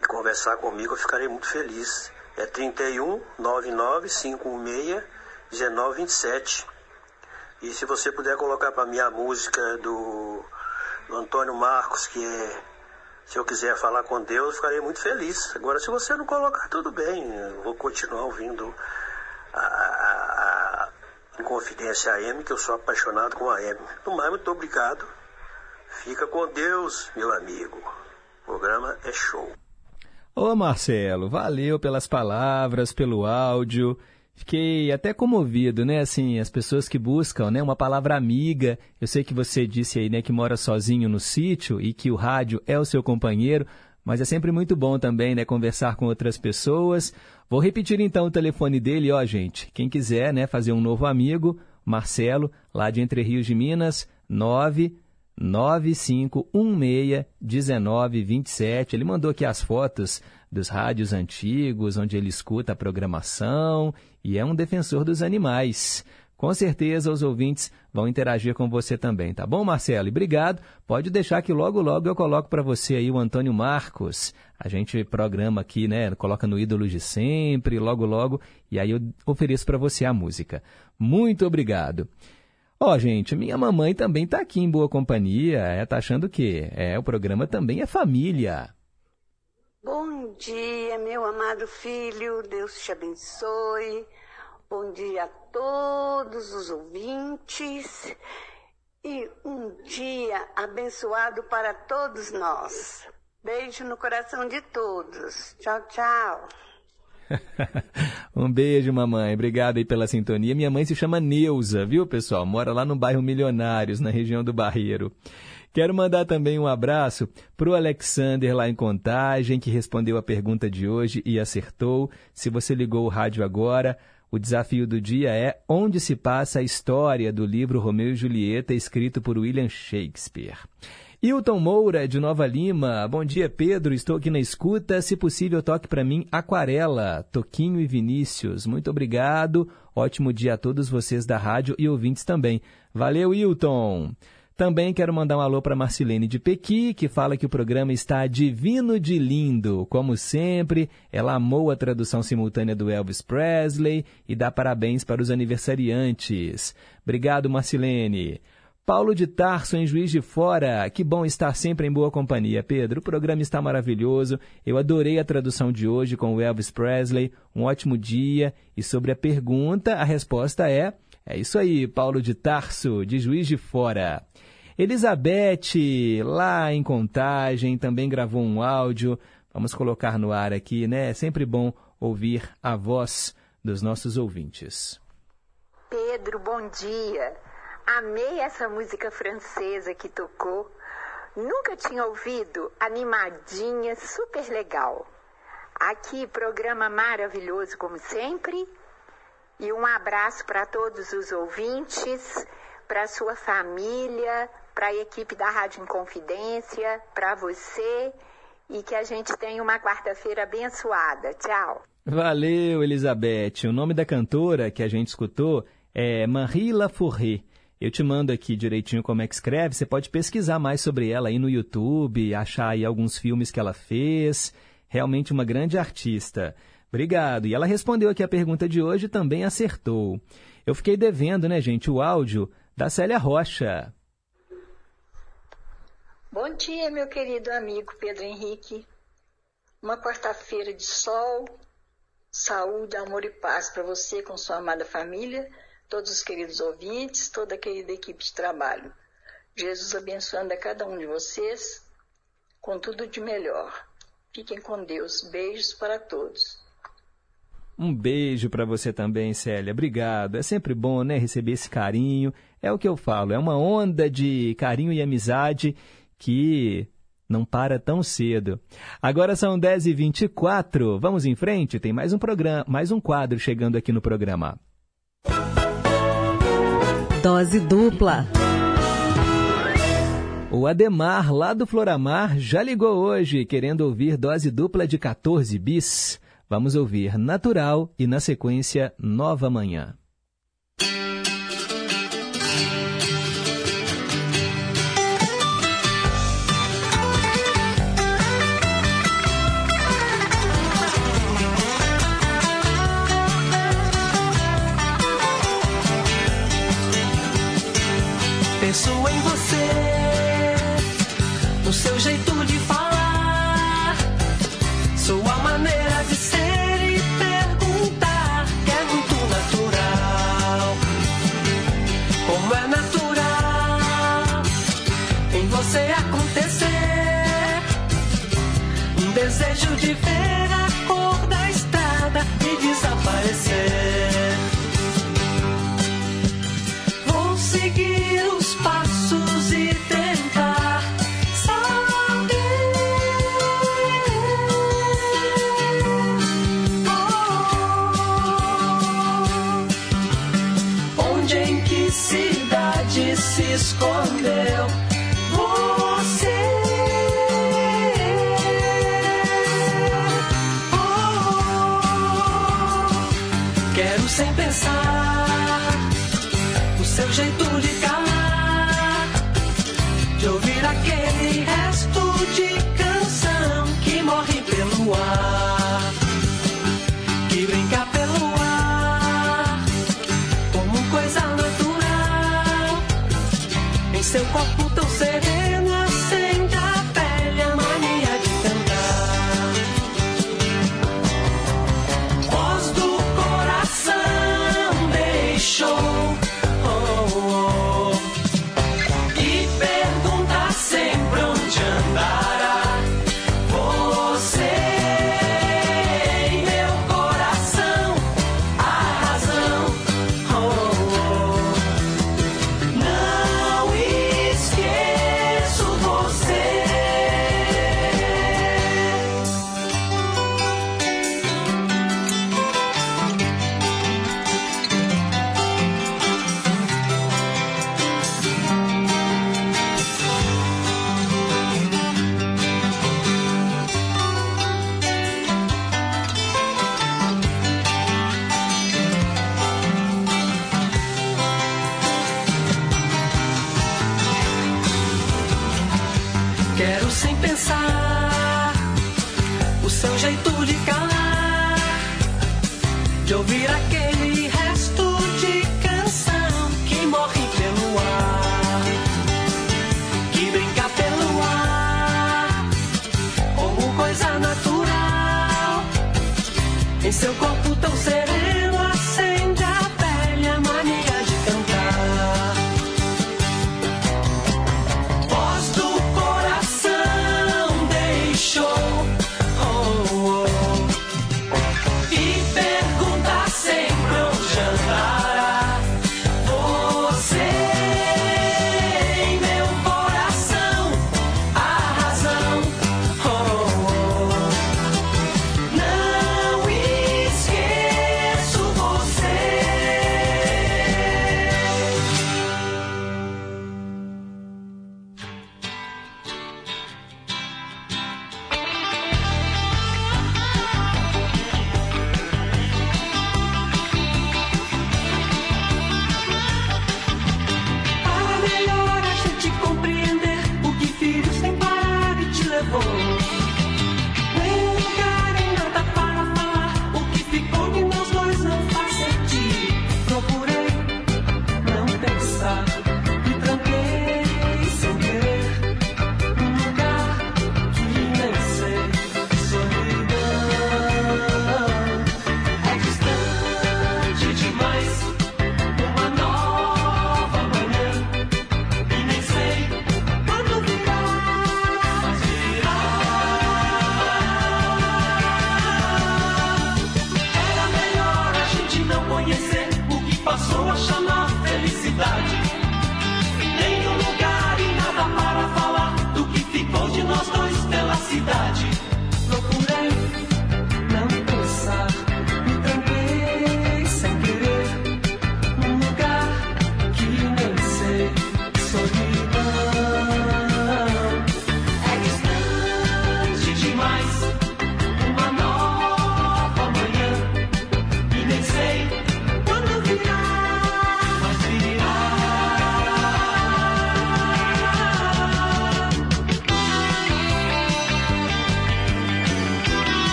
e conversar comigo, eu ficarei muito feliz É 31 99 56 1927. E se você puder colocar para mim a música do, do Antônio Marcos, que é Se eu quiser falar com Deus, ficarei muito feliz. Agora, se você não colocar, tudo bem. Eu vou continuar ouvindo a, a, a Confidência AM, que eu sou apaixonado com a AM. No mais, muito obrigado. Fica com Deus, meu amigo. O programa é show. Ô Marcelo, valeu pelas palavras, pelo áudio. Fiquei até comovido, né? Assim, as pessoas que buscam, né, uma palavra amiga. Eu sei que você disse aí, né, que mora sozinho no sítio e que o rádio é o seu companheiro, mas é sempre muito bom também, né, conversar com outras pessoas. Vou repetir então o telefone dele, ó, gente. Quem quiser, né, fazer um novo amigo, Marcelo, lá de Entre Rios de Minas, 9 95161927. Ele mandou aqui as fotos dos rádios antigos, onde ele escuta a programação e é um defensor dos animais. Com certeza os ouvintes vão interagir com você também, tá bom, Marcelo? Obrigado. Pode deixar que logo, logo eu coloco para você aí o Antônio Marcos. A gente programa aqui, né? Coloca no Ídolos de Sempre, logo, logo, e aí eu ofereço para você a música. Muito obrigado. Ó, oh, gente, minha mamãe também tá aqui em boa companhia. É, tá achando que é, o programa também é família. Bom dia, meu amado filho. Deus te abençoe. Bom dia a todos os ouvintes. E um dia abençoado para todos nós. Beijo no coração de todos. Tchau, tchau. um beijo, mamãe. Obrigado aí pela sintonia. Minha mãe se chama Neuza, viu, pessoal? Mora lá no bairro Milionários, na região do Barreiro. Quero mandar também um abraço para o Alexander lá em Contagem, que respondeu a pergunta de hoje e acertou. Se você ligou o rádio agora, o desafio do dia é onde se passa a história do livro Romeu e Julieta, escrito por William Shakespeare. Hilton Moura, de Nova Lima. Bom dia, Pedro. Estou aqui na escuta. Se possível, toque para mim Aquarela, Toquinho e Vinícius. Muito obrigado. Ótimo dia a todos vocês da rádio e ouvintes também. Valeu, Hilton. Também quero mandar um alô para Marcilene de Pequi, que fala que o programa está divino de lindo. Como sempre, ela amou a tradução simultânea do Elvis Presley e dá parabéns para os aniversariantes. Obrigado, Marcilene. Paulo de Tarso, em Juiz de Fora. Que bom estar sempre em boa companhia, Pedro. O programa está maravilhoso. Eu adorei a tradução de hoje com o Elvis Presley. Um ótimo dia. E sobre a pergunta, a resposta é: é isso aí, Paulo de Tarso, de Juiz de Fora. Elizabeth, lá em Contagem, também gravou um áudio. Vamos colocar no ar aqui, né? É sempre bom ouvir a voz dos nossos ouvintes. Pedro, bom dia. Amei essa música francesa que tocou. Nunca tinha ouvido, animadinha, super legal. Aqui, programa maravilhoso como sempre. E um abraço para todos os ouvintes, para sua família, para a equipe da Rádio Inconfidência, para você e que a gente tenha uma quarta-feira abençoada. Tchau. Valeu, Elizabeth. O nome da cantora que a gente escutou é Marie Lafourré. Eu te mando aqui direitinho como é que escreve. Você pode pesquisar mais sobre ela aí no YouTube, achar aí alguns filmes que ela fez. Realmente uma grande artista. Obrigado. E ela respondeu aqui a pergunta de hoje e também acertou. Eu fiquei devendo, né, gente, o áudio da Célia Rocha. Bom dia, meu querido amigo Pedro Henrique. Uma quarta-feira de sol, saúde, amor e paz para você com sua amada família todos os queridos ouvintes, toda a querida equipe de trabalho. Jesus abençoando a cada um de vocês com tudo de melhor. Fiquem com Deus. Beijos para todos. Um beijo para você também, Célia. Obrigado. É sempre bom, né, receber esse carinho. É o que eu falo, é uma onda de carinho e amizade que não para tão cedo. Agora são 10h24. Vamos em frente? Tem mais um programa, mais um quadro chegando aqui no programa. Dose dupla. O Ademar, lá do Floramar, já ligou hoje, querendo ouvir dose dupla de 14 bis. Vamos ouvir Natural e, na sequência, Nova Manhã. Desejo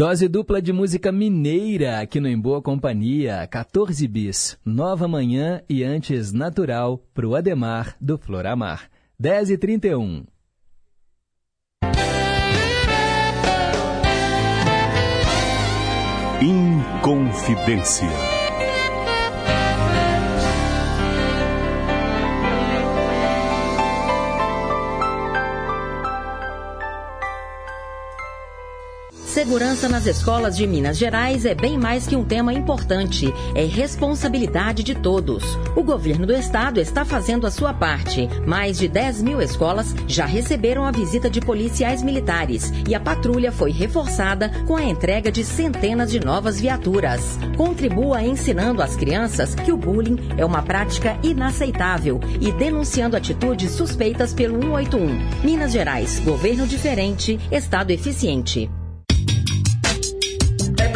Dose dupla de música mineira aqui no Em Boa Companhia, 14 bis, Nova Manhã e antes Natural pro Ademar do Floramar. 10 e 31. Inconfidência. Segurança nas escolas de Minas Gerais é bem mais que um tema importante, é responsabilidade de todos. O governo do estado está fazendo a sua parte. Mais de 10 mil escolas já receberam a visita de policiais militares e a patrulha foi reforçada com a entrega de centenas de novas viaturas. Contribua ensinando às crianças que o bullying é uma prática inaceitável e denunciando atitudes suspeitas pelo 181. Minas Gerais, governo diferente, estado eficiente.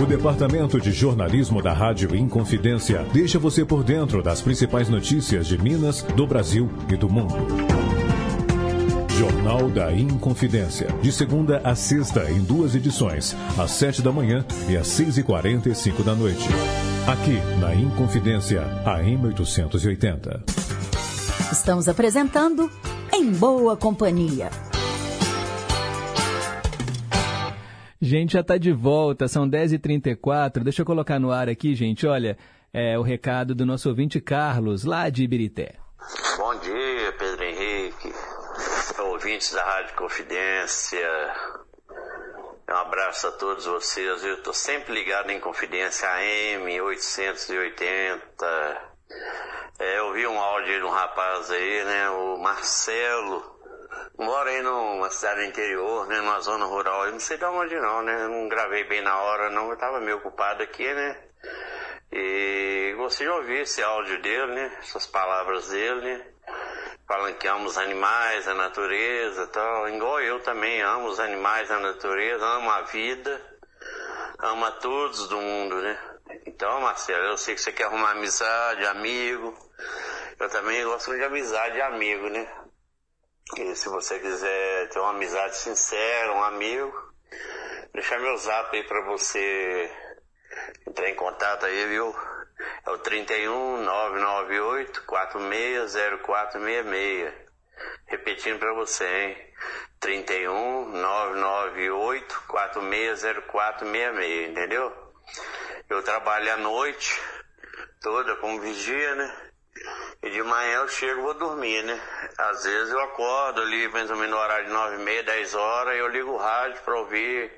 O Departamento de Jornalismo da Rádio Inconfidência deixa você por dentro das principais notícias de Minas, do Brasil e do mundo. Jornal da Inconfidência, de segunda a sexta em duas edições, às sete da manhã e às seis e quarenta e cinco da noite. Aqui na Inconfidência, AM 880. Estamos apresentando Em Boa Companhia. Gente, já está de volta, são 10h34. Deixa eu colocar no ar aqui, gente. Olha, é o recado do nosso ouvinte Carlos, lá de Ibirité. Bom dia, Pedro Henrique, ouvintes da Rádio Confidência. Um abraço a todos vocês. Eu estou sempre ligado em Confidência AM 880. É, eu vi um áudio de um rapaz aí, né, o Marcelo moro aí numa cidade interior, né, numa zona rural, eu não sei de onde não, né, não gravei bem na hora não, eu tava meio ocupado aqui, né, e gostei de ouvir esse áudio dele, né, essas palavras dele, né, falando que ama os animais, a natureza tal, igual eu também amo os animais, a natureza, amo a vida, amo a todos do mundo, né. Então, Marcelo, eu sei que você quer arrumar amizade, amigo, eu também gosto de amizade e amigo, né. Se você quiser ter uma amizade sincera, um amigo, deixar meu zap aí pra você entrar em contato aí, viu? É o 31 998 460466. Repetindo pra você, hein? 31 998 460466, entendeu? Eu trabalho à noite toda como vigia, né? E de manhã eu chego vou dormir, né? Às vezes eu acordo ali mais ou menos no horário de 9 e meia, 10 horas, e eu ligo o rádio para ouvir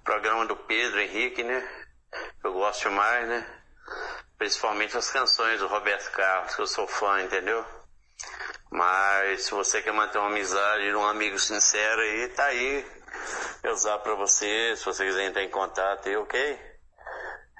o programa do Pedro Henrique, né? Eu gosto mais, né? Principalmente as canções do Roberto Carlos, que eu sou fã, entendeu? Mas se você quer manter uma amizade, um amigo sincero aí, tá aí. Eu usar para você, se você quiser entrar em contato aí, ok?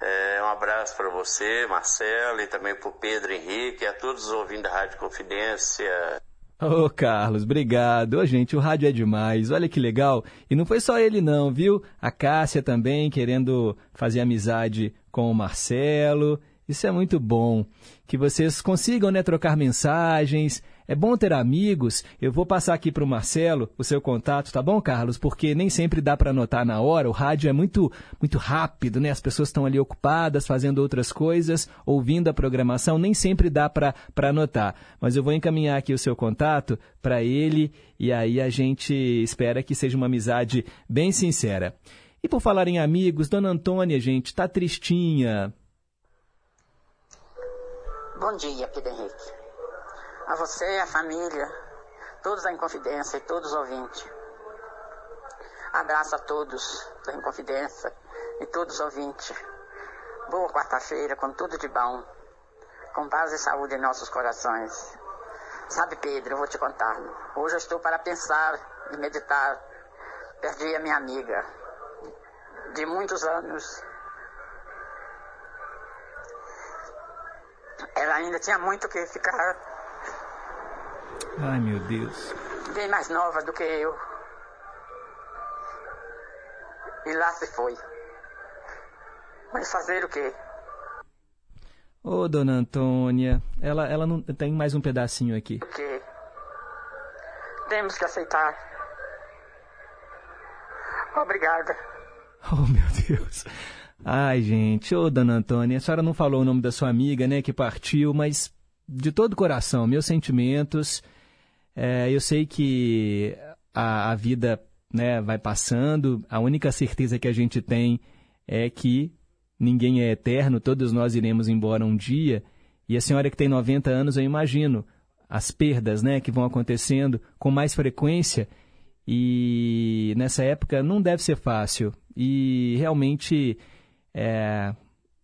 É, um abraço para você, Marcelo, e também para o Pedro Henrique, a todos os ouvintes da Rádio Confidência. Ô, Carlos, obrigado. Ô, gente, o rádio é demais. Olha que legal. E não foi só ele, não, viu? A Cássia também querendo fazer amizade com o Marcelo. Isso é muito bom. Que vocês consigam né, trocar mensagens. É bom ter amigos. Eu vou passar aqui para o Marcelo o seu contato, tá bom, Carlos? Porque nem sempre dá para anotar na hora. O rádio é muito, muito rápido, né? As pessoas estão ali ocupadas, fazendo outras coisas, ouvindo a programação. Nem sempre dá para anotar. Mas eu vou encaminhar aqui o seu contato para ele e aí a gente espera que seja uma amizade bem sincera. E por falar em amigos, Dona Antônia, gente, tá tristinha. Bom dia, Pedro Henrique. A você, a família, todos da Inconfidência e todos os ouvintes. Abraço a todos da Inconfidência e todos os ouvintes. Boa quarta-feira, com tudo de bom. Com paz e saúde em nossos corações. Sabe, Pedro, eu vou te contar. Hoje eu estou para pensar e meditar. Perdi a minha amiga de muitos anos. Ela ainda tinha muito que ficar Ai, meu Deus. bem mais nova do que eu. E lá se foi. Mas fazer o quê? Ô, dona Antônia, ela, ela não tem mais um pedacinho aqui. O quê? Temos que aceitar. Obrigada. Oh, meu Deus. Ai, gente, ô, dona Antônia, a senhora não falou o nome da sua amiga, né, que partiu, mas de todo o coração, meus sentimentos. É, eu sei que a, a vida né, vai passando, a única certeza que a gente tem é que ninguém é eterno, todos nós iremos embora um dia. E a senhora que tem 90 anos, eu imagino as perdas né, que vão acontecendo com mais frequência. E nessa época não deve ser fácil. E realmente é,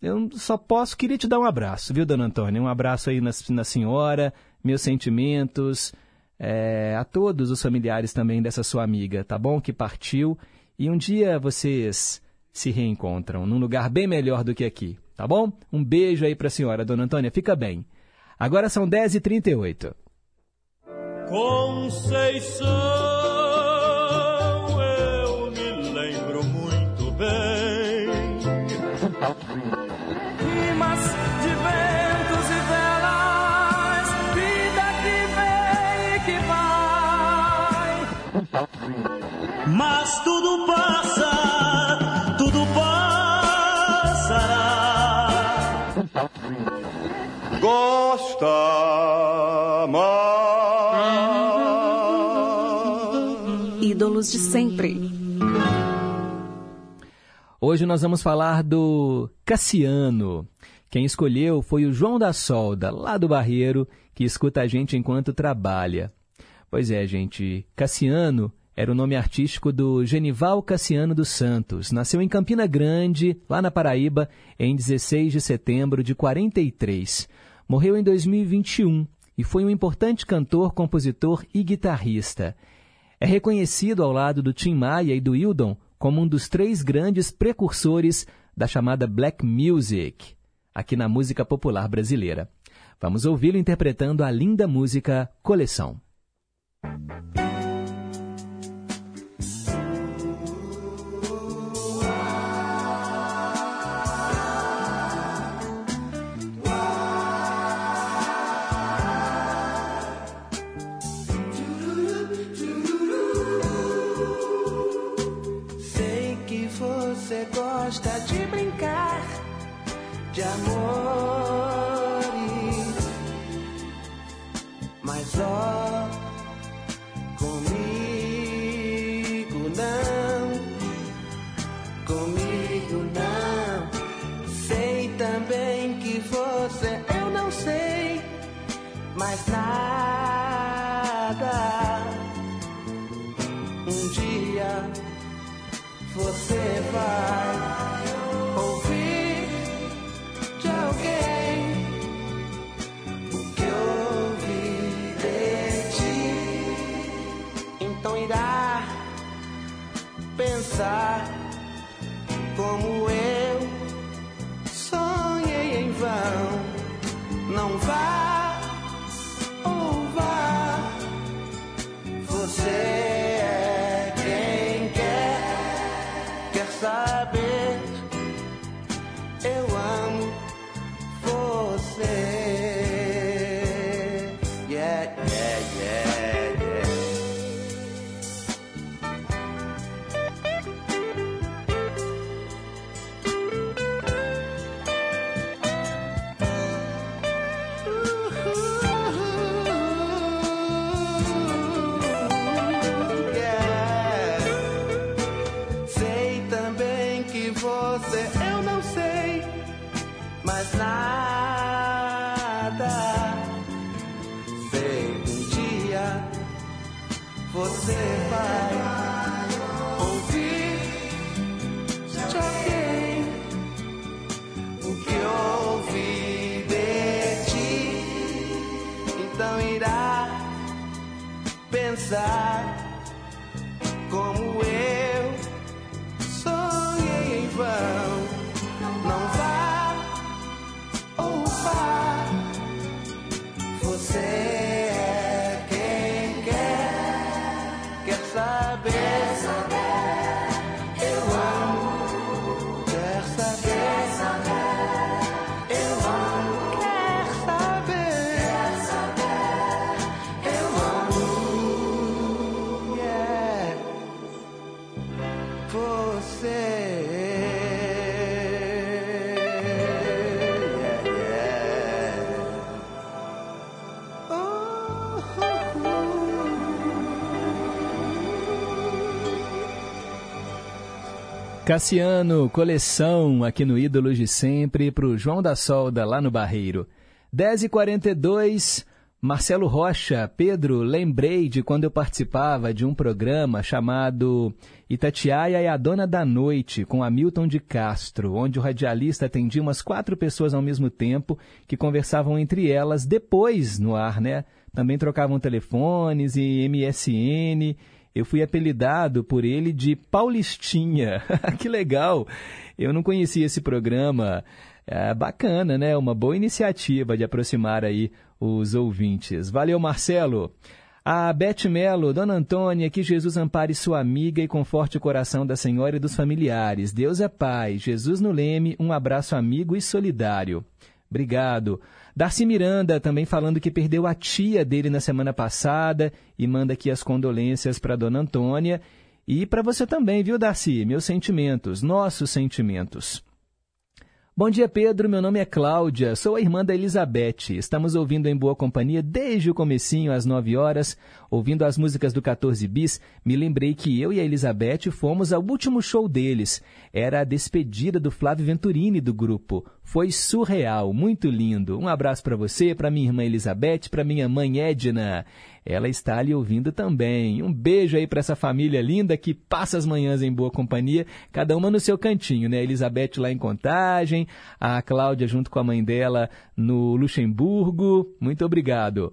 eu só posso, queria te dar um abraço, viu, dona Antônia? Um abraço aí na, na senhora, meus sentimentos, é, a todos os familiares também dessa sua amiga, tá bom? Que partiu. E um dia vocês se reencontram num lugar bem melhor do que aqui, tá bom? Um beijo aí pra senhora, dona Antônia, fica bem. Agora são 10h38. Conceição, eu me lembro muito bem. Tudo passa, tudo passará. Gosta mais. Ídolos de sempre. Hoje nós vamos falar do Cassiano. Quem escolheu foi o João da Solda, lá do Barreiro, que escuta a gente enquanto trabalha. Pois é, gente, Cassiano era o nome artístico do Genival Cassiano dos Santos. Nasceu em Campina Grande, lá na Paraíba, em 16 de setembro de 43. Morreu em 2021 e foi um importante cantor, compositor e guitarrista. É reconhecido ao lado do Tim Maia e do Hildon como um dos três grandes precursores da chamada Black Music, aqui na música popular brasileira. Vamos ouvi-lo interpretando a linda música Coleção. Cassiano, coleção aqui no Ídolos de Sempre, para o João da Solda, lá no Barreiro. 10h42, Marcelo Rocha, Pedro, lembrei de quando eu participava de um programa chamado Itatiaia e a Dona da Noite, com Hamilton de Castro, onde o radialista atendia umas quatro pessoas ao mesmo tempo, que conversavam entre elas depois no ar, né? Também trocavam telefones e MSN. Eu fui apelidado por ele de Paulistinha. que legal! Eu não conhecia esse programa. É bacana, né? Uma boa iniciativa de aproximar aí os ouvintes. Valeu, Marcelo. A Beth Melo, Dona Antônia, que Jesus ampare sua amiga e conforte o coração da senhora e dos familiares. Deus é Pai, Jesus no leme, um abraço amigo e solidário. Obrigado. Darcy Miranda também falando que perdeu a tia dele na semana passada e manda aqui as condolências para Dona Antônia e para você também, viu, Darcy? Meus sentimentos, nossos sentimentos. Bom dia, Pedro. Meu nome é Cláudia. Sou a irmã da Elizabeth. Estamos ouvindo em boa companhia desde o comecinho, às 9 horas. Ouvindo as músicas do 14 Bis, me lembrei que eu e a Elizabeth fomos ao último show deles. Era a despedida do Flávio Venturini do grupo. Foi surreal, muito lindo. Um abraço para você, para minha irmã Elizabeth, para minha mãe Edna. Ela está ali ouvindo também. Um beijo aí para essa família linda que passa as manhãs em boa companhia, cada uma no seu cantinho, né? Elizabeth lá em Contagem, a Cláudia junto com a mãe dela no Luxemburgo. Muito obrigado.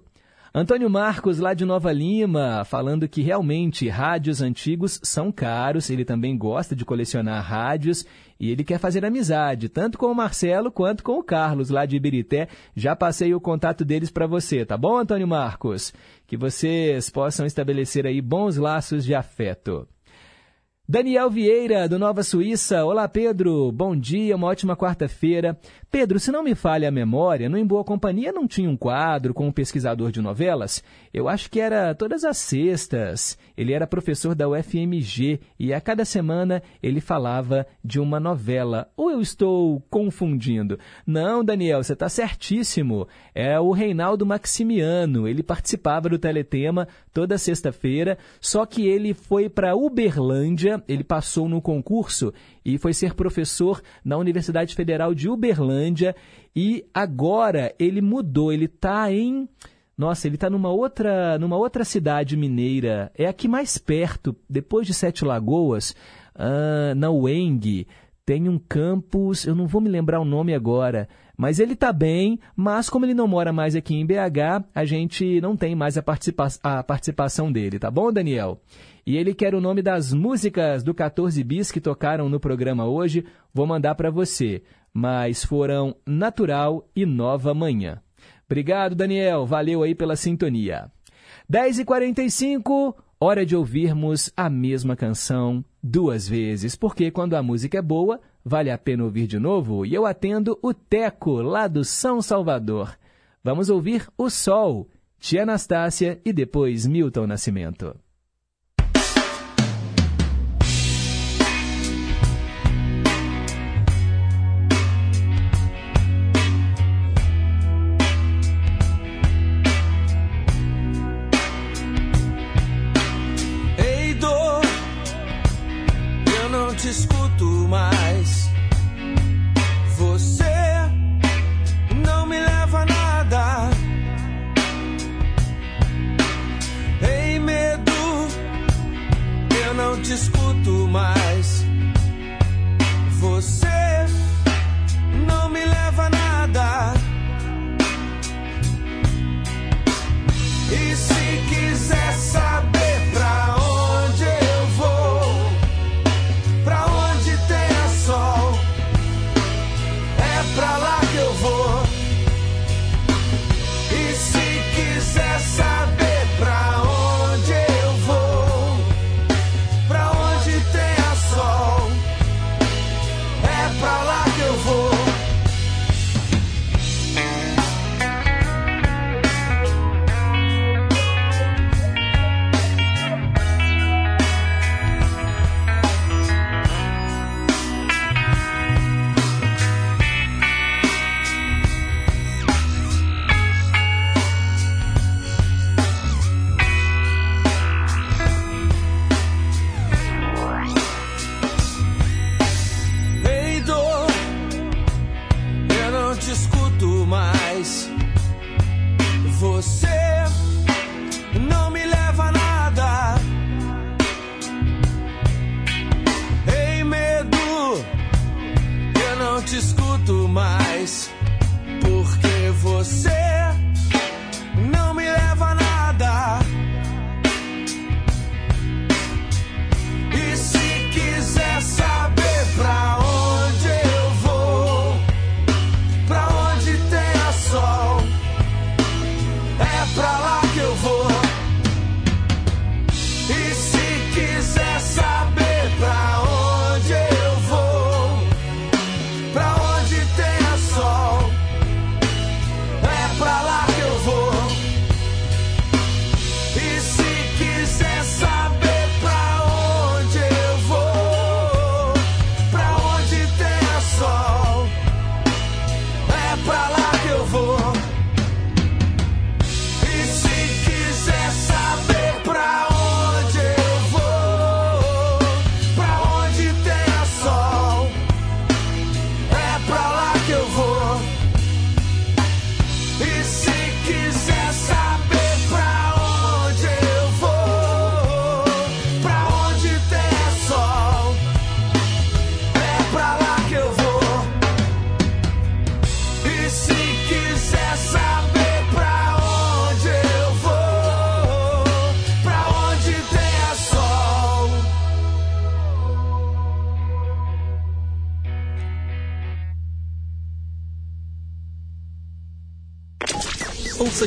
Antônio Marcos, lá de Nova Lima, falando que realmente rádios antigos são caros. Ele também gosta de colecionar rádios e ele quer fazer amizade, tanto com o Marcelo quanto com o Carlos, lá de Ibirité. Já passei o contato deles para você, tá bom, Antônio Marcos? Que vocês possam estabelecer aí bons laços de afeto. Daniel Vieira, do Nova Suíça. Olá, Pedro. Bom dia, uma ótima quarta-feira. Pedro, se não me falha a memória, no Em Boa Companhia não tinha um quadro com um pesquisador de novelas? Eu acho que era todas as sextas. Ele era professor da UFMG e a cada semana ele falava de uma novela. Ou eu estou confundindo? Não, Daniel, você está certíssimo. É o Reinaldo Maximiano. Ele participava do Teletema toda sexta-feira, só que ele foi para Uberlândia, ele passou no concurso e foi ser professor na Universidade Federal de Uberlândia e agora ele mudou, ele está em nossa, ele está numa outra, numa outra cidade mineira, é aqui mais perto, depois de Sete Lagoas, ah, na UENG, tem um campus, eu não vou me lembrar o nome agora, mas ele está bem, mas como ele não mora mais aqui em BH, a gente não tem mais a, participa a participação dele, tá bom, Daniel? E ele quer o nome das músicas do 14 Bis que tocaram no programa hoje, vou mandar para você, mas foram Natural e Nova Manhã. Obrigado, Daniel, valeu aí pela sintonia. 10h45, hora de ouvirmos a mesma canção duas vezes, porque quando a música é boa, vale a pena ouvir de novo e eu atendo o Teco, lá do São Salvador. Vamos ouvir O Sol, Tia Anastácia e depois Milton Nascimento.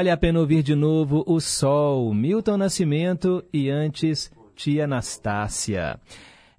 Vale a pena ouvir de novo O Sol, Milton Nascimento e antes Tia Anastácia.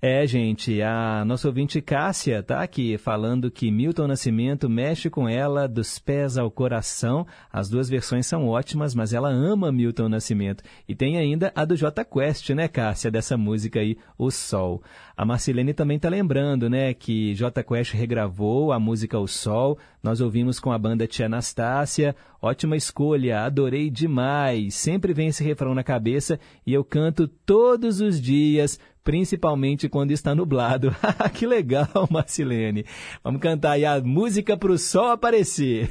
É, gente, a nossa ouvinte Cássia tá aqui falando que Milton Nascimento mexe com ela dos pés ao coração. As duas versões são ótimas, mas ela ama Milton Nascimento. E tem ainda a do J Quest, né, Cássia, dessa música aí, O Sol. A Marcelene também tá lembrando, né, que J Quest regravou a música O Sol. Nós ouvimos com a banda Tia Anastácia. Ótima escolha, adorei demais. Sempre vem esse refrão na cabeça e eu canto todos os dias principalmente quando está nublado. que legal, Marcilene. Vamos cantar aí a música para o sol aparecer.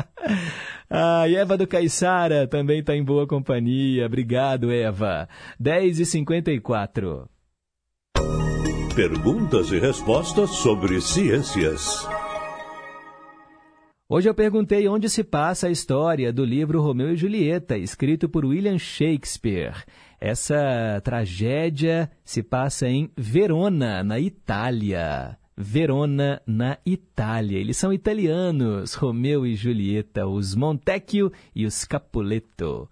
ah, e Eva do Caiçara também está em boa companhia. Obrigado, Eva. 10h54. Perguntas e respostas sobre ciências. Hoje eu perguntei onde se passa a história do livro Romeu e Julieta, escrito por William Shakespeare. Essa tragédia se passa em Verona, na Itália. Verona, na Itália. Eles são italianos, Romeu e Julieta, os Montecchio e os Capuleto.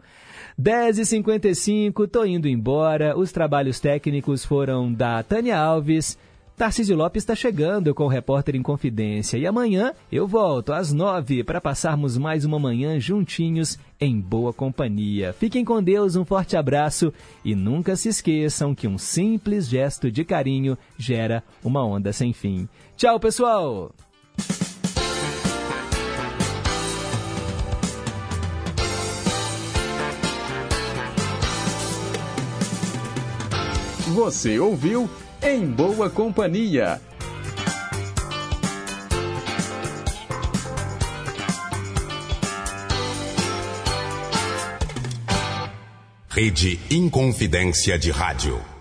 10h55, tô indo embora. Os trabalhos técnicos foram da Tânia Alves, Tarcísio Lopes está chegando com o Repórter em Confidência e amanhã eu volto às nove para passarmos mais uma manhã juntinhos em boa companhia. Fiquem com Deus, um forte abraço e nunca se esqueçam que um simples gesto de carinho gera uma onda sem fim. Tchau, pessoal! Você ouviu em boa companhia. Rede Inconfidência de Rádio.